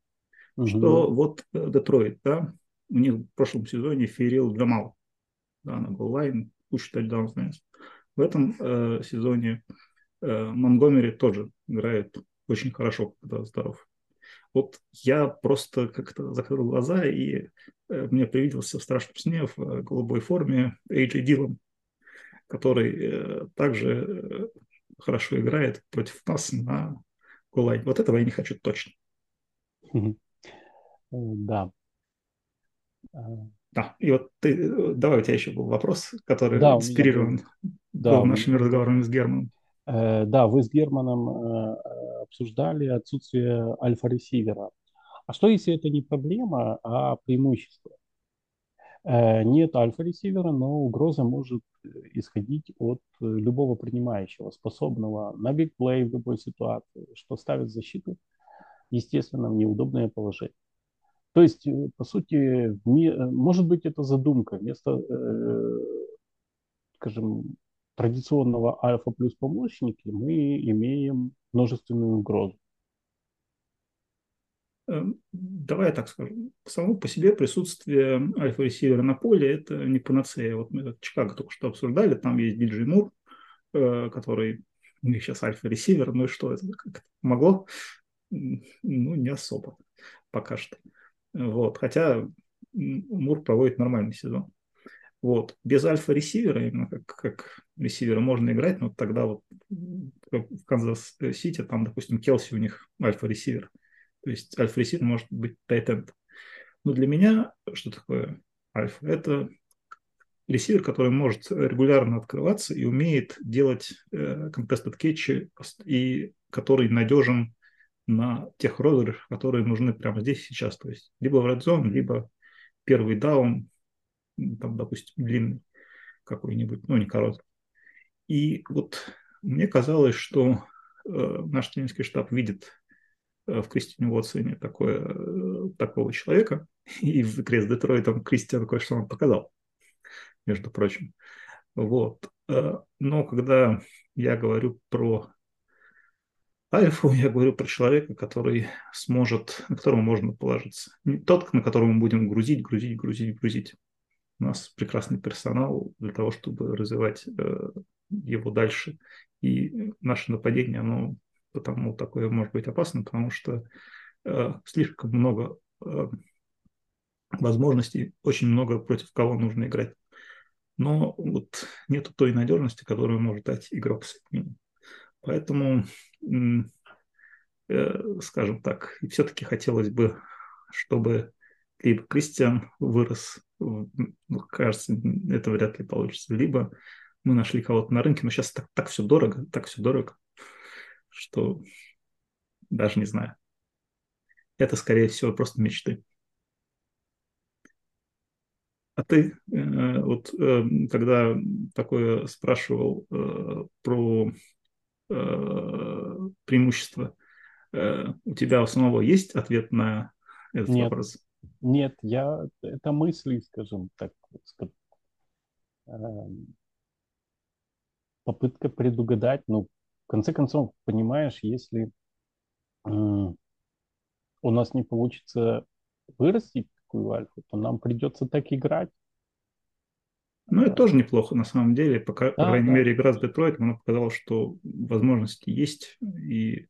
S5: Угу. Что вот э, Детройт, да, у них в прошлом сезоне ферил Джамал, да, на голлайн, кучу тачдаунов нанес. В этом э, сезоне э, Монгомери тоже играет очень хорошо, когда здоров. Вот я просто как-то закрыл глаза, и э, мне привиделся в страшном сне в э, голубой форме Эйджи Дилан, который э, также э, хорошо играет против нас на голлайн. Вот этого я не хочу точно.
S4: Да.
S5: Да, и вот ты, давай у тебя еще был вопрос, который да, инспирирован да, был нашими разговорами с Германом.
S4: Э, да, вы с Германом э, обсуждали отсутствие альфа-ресивера. А что, если это не проблема, а преимущество? Э, нет альфа-ресивера, но угроза может исходить от любого принимающего, способного на бигплей в любой ситуации, что ставит защиту, естественно, в неудобное положение. То есть, э, по сути, э, может быть, это задумка. Вместо, э, скажем, традиционного альфа плюс помощники мы имеем множественную угрозу.
S5: Эм, давай я так скажу. Само по себе присутствие альфа-ресивера на поле – это не панацея. Вот мы Чикаго только что обсуждали, там есть Диджей Мур, который у них сейчас альфа-ресивер, ну и что, это как могло? Ну, не особо пока что. Вот. Хотя Мур проводит нормальный сезон. Вот. Без альфа-ресивера, именно как, как ресивера можно играть, но тогда вот в Канзас-Сити, там, допустим, Келси у них альфа-ресивер. То есть альфа-ресивер может быть tight end. Но для меня что такое альфа? Это ресивер, который может регулярно открываться и умеет делать э, contested catch, и который надежен на тех розыгрышах, которые нужны прямо здесь и сейчас. То есть либо в red zone, либо первый даун, там, допустим, длинный какой-нибудь, ну, не короткий. И вот мне казалось, что э, наш тренерский штаб видит в Кристине Уотсоне такое, э, такого человека, и в игре с Детройтом Кристиан кое-что он показал, между прочим. Вот. Э, но когда я говорю про Альфу, я говорю про человека, который сможет, на которого можно положиться. Не тот, на которого мы будем грузить, грузить, грузить, грузить. У нас прекрасный персонал для того, чтобы развивать э, его дальше. И наше нападение, оно потому такое может быть опасно, потому что э, слишком много э, возможностей, очень много против кого нужно играть. Но вот нету той надежности, которую может дать игрок с. Поэтому, э, скажем так, все-таки хотелось бы, чтобы либо Кристиан вырос, ну, кажется, это вряд ли получится, либо мы нашли кого-то на рынке, но сейчас так, так все дорого, так все дорого, что даже не знаю. Это, скорее всего, просто мечты. А ты э, вот э, когда такое спрашивал э, про преимущество, э, у тебя у самого есть ответ на этот
S4: Нет.
S5: вопрос?
S4: Нет, я это мысли, скажем так, эм, попытка предугадать. Ну, в конце концов, понимаешь, если у нас не получится вырастить такую альфу, то нам придется так играть.
S5: Ну, это тоже неплохо, на самом деле. Пока,
S4: Да,
S5: по крайней
S4: да.
S5: мере, игра с Детройтом, она показала, что возможности есть, и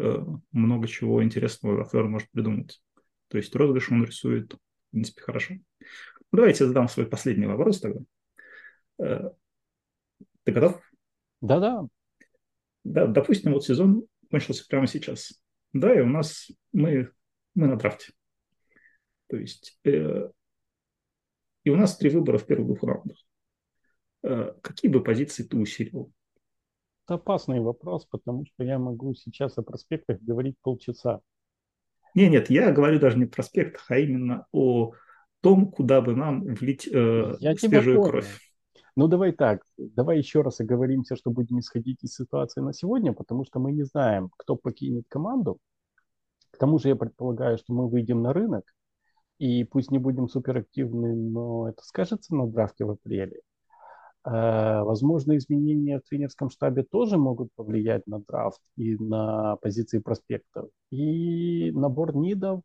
S5: э, много чего интересного Афер может придумать. То есть розыгрыш он рисует, в принципе, хорошо. Ну, давайте я задам свой последний вопрос тогда. Э, ты готов?
S4: Да-да,
S5: Да, допустим, вот сезон кончился прямо сейчас. Да, и у нас мы, мы на драфте. То есть э, и у нас три выбора в первых двух раундах. Э, какие бы позиции ты усилил?
S4: это опасный вопрос, потому что я могу сейчас о проспектах говорить полчаса.
S5: Не, нет, я говорю даже не о проспектах, а именно о том, куда бы нам влить э,
S4: Я
S5: свежую кровь.
S4: Ну, давай так, давай еще раз оговоримся, что будем исходить из ситуации на сегодня, потому что мы не знаем, кто покинет команду. К тому же я предполагаю, что мы выйдем на рынок, и пусть не будем суперактивны, но это скажется на драфте в апреле. Э, Возможно, изменения в тренерском штабе тоже могут повлиять на драфт и на позиции проспектов. И набор нидов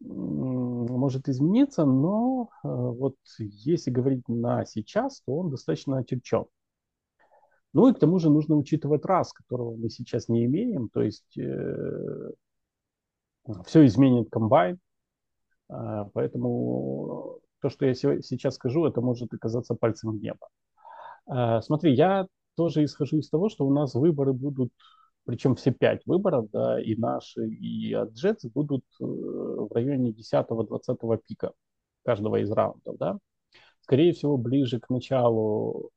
S4: может измениться, но э, вот если говорить на сейчас, то он достаточно отягчен. Ну и к тому же нужно учитывать раз, которого мы сейчас не имеем, то есть э, все изменит комбайн, а, поэтому то, что я се- сейчас скажу, это может оказаться пальцем в небо. А, Смотри, я тоже исхожу из того, что у нас выборы будут, причем все пять выборов, да, и наши, и от Jets будут э, в районе 10-20 пика каждого из раундов, да. Скорее всего, ближе к началу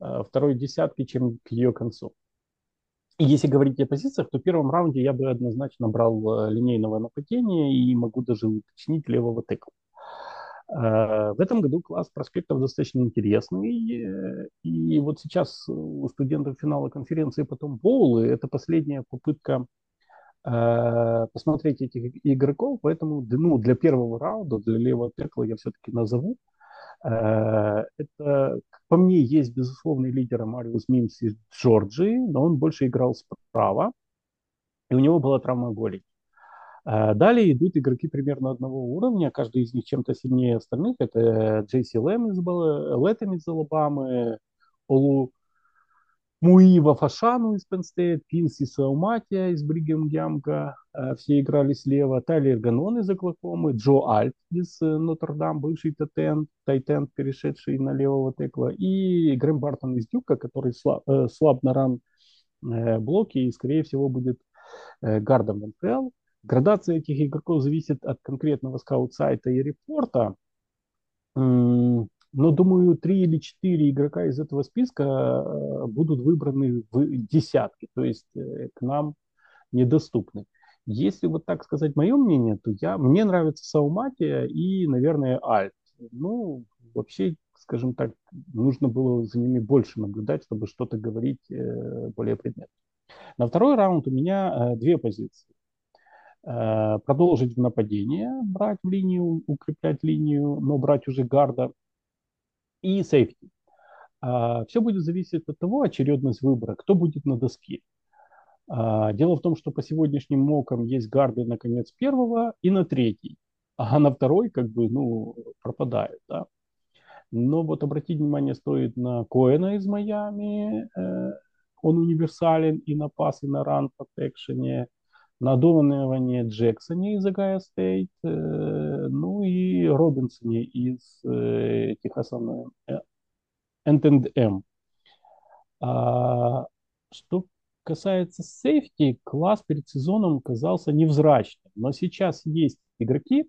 S4: э, второй десятки, чем к ее концу. И если говорить о позициях, то в первом раунде я бы однозначно брал э, линейного нападения и могу даже уточнить левого тыкла. Э, В этом году класс проспектов достаточно интересный. э, И вот сейчас у студентов финала конференции потом боулы. Это последняя попытка э, посмотреть этих игроков. Поэтому ну, для первого раунда, для левого текла я все-таки назову. Это, по мне, есть безусловный лидер Мариус Мимс из Джорджии, но он больше играл справа, и у него была травма голени. Э, Далее идут игроки примерно одного уровня, каждый из них чем-то сильнее остальных. Это Джейси Лэм из, Лэттем из Алабамы, Олу Муива Фашану из Penn State, Кинси Сауматия из Бригем-Ямка, все играли слева, Тайлер Ганон из Оклахомы, Джо Альт из Нотр-Дам, бывший Тайтенд, Тайтенд, перешедший на левого текла, и Грэм Бартон из Дюка, который слаб, слаб на ран блоки и, скорее всего, будет гардом НФЛ. Градация этих игроков зависит от конкретного скаут-сайта и репорта. Но, думаю, три или четыре игрока из этого списка э, будут выбраны в десятки, то есть э, к нам недоступны. Если вот так сказать мое мнение, то я, мне нравится Сауматия и, наверное, Альт. Ну, вообще, скажем так, нужно было за ними больше наблюдать, чтобы что-то говорить э, более предметно. На второй раунд у меня две позиции. Продолжить нападение, брать в линию, укреплять линию, но брать уже гарда – и сейфти. А, все будет зависеть от того, очередность выбора, кто будет на доске. А, дело в том, что по сегодняшним мокам есть гарды на конец первого и на третий, а на второй как бы ну, пропадает. Да? Но вот обратить внимание стоит на Коэна из Майами. Э, он универсален и на пас, и на ран протекшене на Доноване Джексоне из Агая Стейт, э, ну и Робинсоне из э, Техаса N&M. А, что касается сейфти, класс перед сезоном казался невзрачным, но сейчас есть игроки,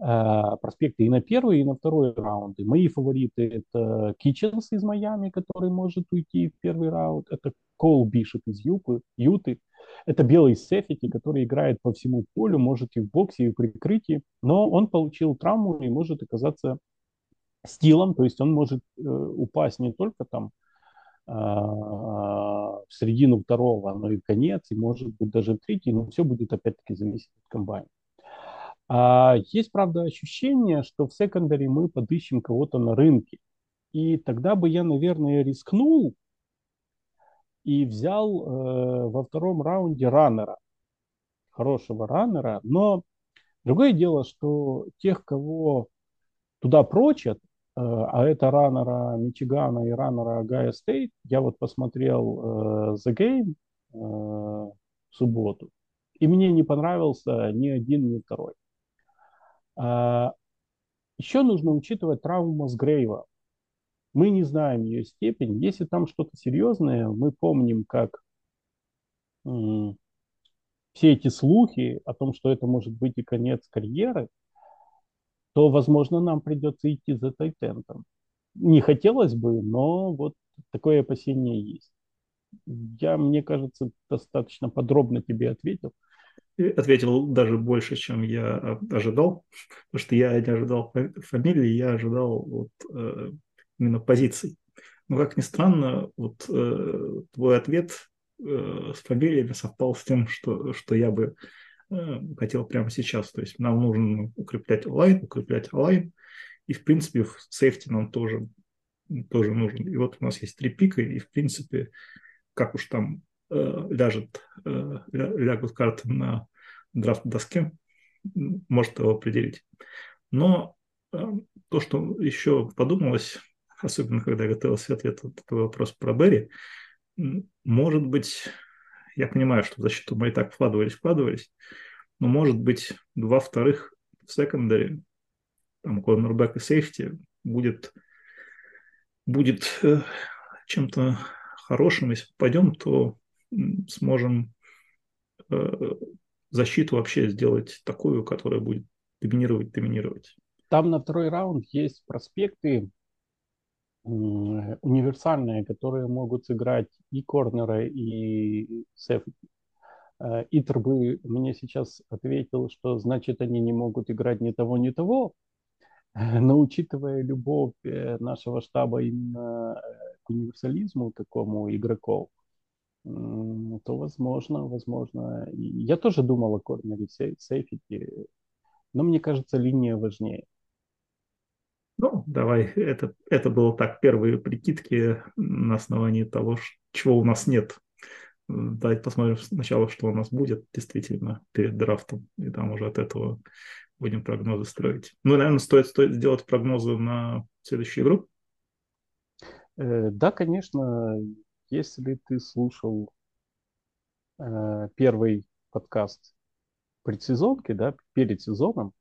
S4: проспекты и на первый, и на второй раунды. Мои фавориты это Китченс из Майами, который может уйти в первый раунд, это Кол Бишоп из Юпы, Юты, это белый Сефити, который играет по всему полю, может и в боксе, и в прикрытии, но он получил травму и может оказаться стилом, то есть он может э, упасть не только там э, в середину второго, но и в конец, и может быть даже в третий, но все будет опять-таки зависеть от комбайна. А есть, правда, ощущение, что в секондаре мы подыщем кого-то на рынке. И тогда бы я, наверное, рискнул и взял э, во втором раунде раннера, хорошего раннера. Но другое дело, что тех, кого туда прочат, э, а это раннера Мичигана и раннера Гая Стейт, я вот посмотрел э, The Game э, в субботу, и мне не понравился ни один, ни второй. А, еще нужно учитывать травму Мосгрейва. Мы не знаем ее степень. Если там что-то серьезное, мы помним, как все эти слухи о том, что это может быть и конец карьеры, то, возможно, нам придется идти за тайтентом. Не хотелось бы, но вот такое опасение есть. Я, мне кажется, достаточно подробно тебе ответил.
S5: Ответил даже больше, чем я ожидал, потому что я не ожидал фамилии, я ожидал вот, э, именно позиций. Но, как ни странно, вот э, твой ответ э, с фамилиями совпал с тем, что, что я бы э, хотел прямо сейчас. То есть нам нужно укреплять онлайн, укреплять онлайн, и, в принципе, в сейфти нам тоже, тоже нужен. И вот у нас есть три пика, и, в принципе, как уж там э, ляжет, э, лягут карты на драфт-доске, может его определить. Но э, то, что еще подумалось, особенно когда готовился ответ на такой вопрос про Берри, может быть, я понимаю, что в защиту мы и так вкладывались, вкладывались, но может быть два вторых в секондаре, там корнербэк и сейфти, будет, будет э, чем-то хорошим. Если попадем, то сможем э, защиту вообще сделать такую, которая будет доминировать, доминировать.
S4: Там на второй раунд есть проспекты, универсальные, которые могут сыграть и корнера, и сефти. Э, Итр бы мне сейчас ответил, что значит они не могут играть ни того, ни того, но учитывая любовь э, нашего штаба именно к универсализму такому игроков, то возможно, возможно. Я тоже думал о корнере сейфити, но мне кажется, линия важнее.
S5: Ну, давай, это, это было так, первые прикидки на основании того, чего у нас нет. Давайте посмотрим сначала, что у нас будет действительно перед драфтом, и там уже от этого будем прогнозы строить. Ну, наверное, стоит, стоит сделать прогнозы на следующую игру.
S4: Э, да, конечно. Если ты слушал э, первый подкаст предсезонки, да, перед сезоном,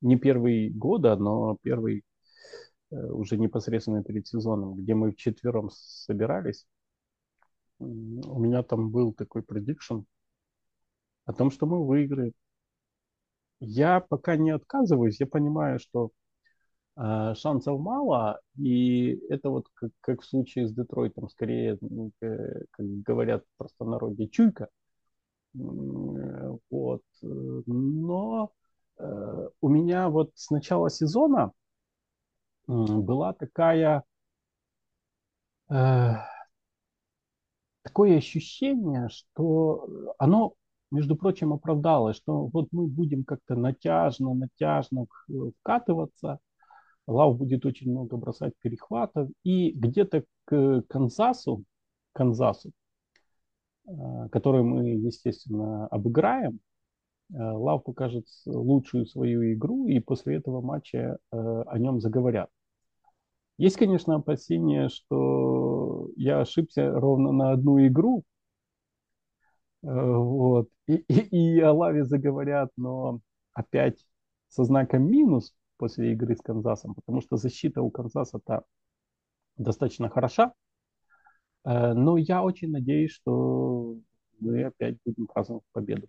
S4: не первый года, но первый э, уже непосредственно перед сезоном, где мы вчетвером собирались, у меня там был такой предикшн о том, что мы выиграем. Я пока не отказываюсь, я понимаю, что шансов мало, и это вот как, как в случае с Детройтом, скорее, э, как говорят в простонародье, чуйка. Вот. Но э, у меня вот с начала сезона была такая э, такое ощущение, что оно, между прочим, оправдалось, что вот мы будем как-то натяжно, натяжно вкатываться, Лав будет очень много бросать перехватов, и где-то к Канзасу, Канзасу, э, который мы, естественно, обыграем, э, Лав покажет лучшую свою игру, и после этого матча э, о нем заговорят. Есть, конечно, опасения, что я ошибся ровно на одну игру, вот, и, и, и о Лаве заговорят, но опять со знаком минус после игры с Канзасом, потому что защита у Канзаса-то достаточно хороша, но я очень надеюсь, что мы опять будем праздновать победу.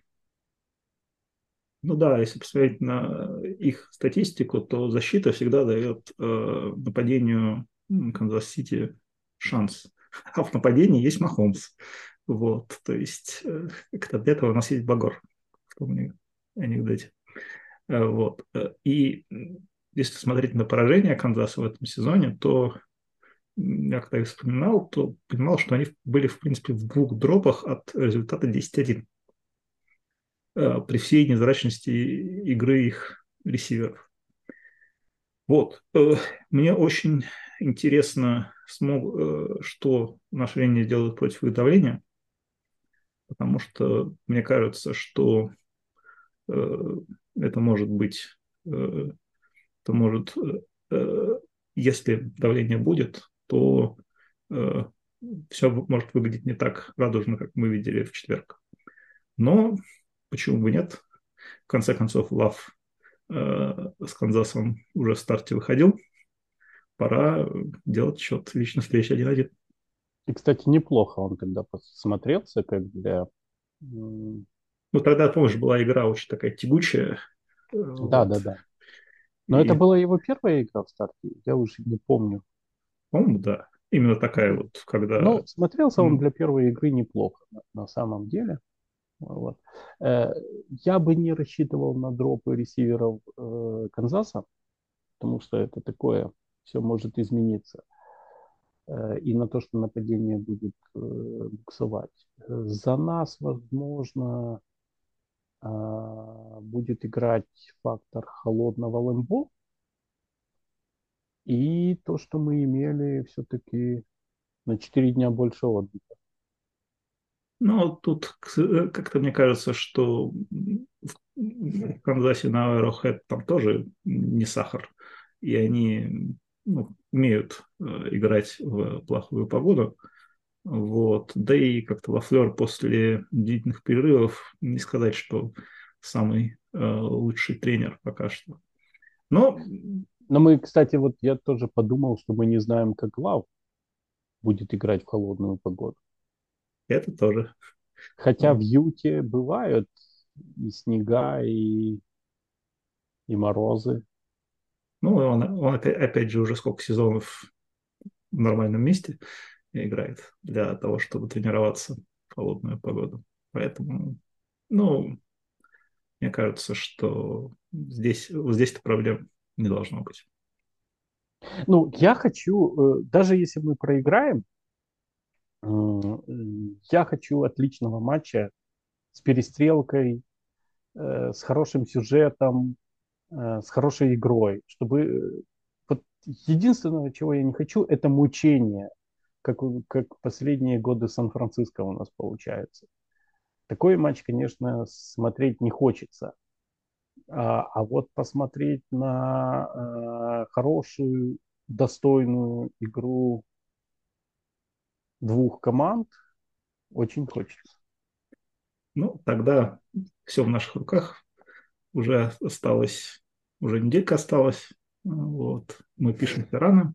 S5: Ну да, если посмотреть на их статистику, то защита всегда дает э, нападению Канзас-Сити шанс. А в нападении есть Махомс. Вот, то есть э, для этого у нас есть Багор в том анекдоте. Э, вот. Э, и если смотреть на поражение Канзаса в этом сезоне, то я когда их вспоминал, то понимал, что они были, в принципе, в двух дропах от результата 10-1. Э, при всей незрачности игры их ресиверов. Вот. Мне очень интересно, э, что наши линии делают против их давления, потому что мне кажется, что это может быть, это может, если давление будет, то все может выглядеть не так радужно, как мы видели в четверг. Но почему бы нет? В конце концов, Лав э, с Канзасом уже в старте выходил. Пора делать счет лично встречи 1-1.
S4: И, кстати, неплохо он тогда смотрелся, как для...
S5: Ну, тогда, помнишь, была игра очень такая тягучая.
S4: Э, да, вот. да, да. Но И... это была его первая игра в старте, я уже не помню.
S5: По-моему, да. Именно такая вот, когда...
S4: Ну, смотрелся он для первой игры неплохо, на самом деле. Вот. Э, я бы не рассчитывал на дропы ресиверов э, Канзаса, потому что это такое, все может измениться. Э, и на то, что нападение будет буксовать. За нас, возможно, будет играть фактор холодного лэмбо. И то, что мы имели все-таки на 4 дня больше отдыха.
S5: Ну, тут э, как-то мне кажется, что в Канзасе на Arrowhead там тоже не сахар. И они ну, умеют э, играть в плохую погоду. Вот. Да и как-то Лафлер после длительных перерывов не сказать, что самый э, лучший тренер пока что. Но...
S4: Но мы, кстати, вот я тоже подумал, что мы не знаем, как Лав будет играть в холодную погоду.
S5: Это тоже.
S4: Хотя в Юте бывают и снега, и, и морозы.
S5: Ну, он, он опять, опять же уже сколько сезонов в нормальном месте играет для того, чтобы тренироваться в холодную погоду. Поэтому, ну, мне кажется, что здесь, здесь-то проблем не должно быть.
S4: Ну, я хочу, э, даже если мы проиграем, я хочу отличного матча с перестрелкой, э, с хорошим сюжетом, э, с хорошей игрой, чтобы э, вот единственное, чего я не хочу, это мучение, как, как последние годы Сан-Франциско у нас получается. Такой матч, конечно, смотреть не хочется. А, а вот посмотреть на а, хорошую, достойную игру двух команд очень хочется.
S5: Ну, тогда все в наших руках. Уже осталось, уже неделька осталась. Вот. Мы пишемся рано,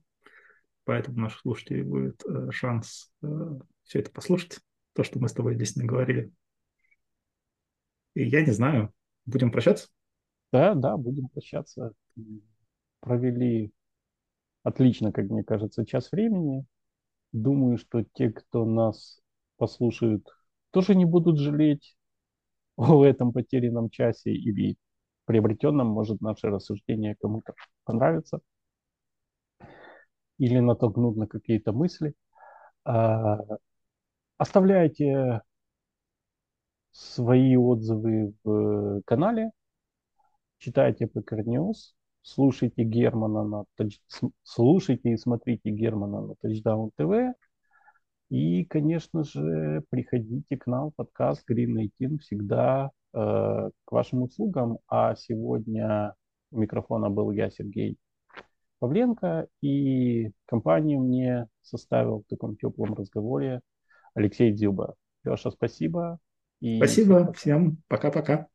S5: поэтому наших слушателей будет э, шанс э, все это послушать, то, что мы с тобой здесь наговорили. И я не знаю, будем прощаться?
S4: Да, да, будем прощаться. Провели отлично, как мне кажется, час времени. Думаю, что те, кто нас послушают, тоже не будут жалеть о этом потерянном часе или приобретенном. Может, наше рассуждение кому-то понравится или натолкнут на какие-то мысли. А, оставляйте свои отзывы в канале, читайте PKR News, слушайте Германа на слушайте и смотрите Германа на Touchdown TV. И, конечно же, приходите к нам в подкаст Green 18 всегда э, к вашим услугам. А сегодня у микрофона был я, Сергей Павленко, и компанию мне составил в таком теплом разговоре Алексей Дзюба. Леша, спасибо.
S5: И спасибо всем. Пока-пока.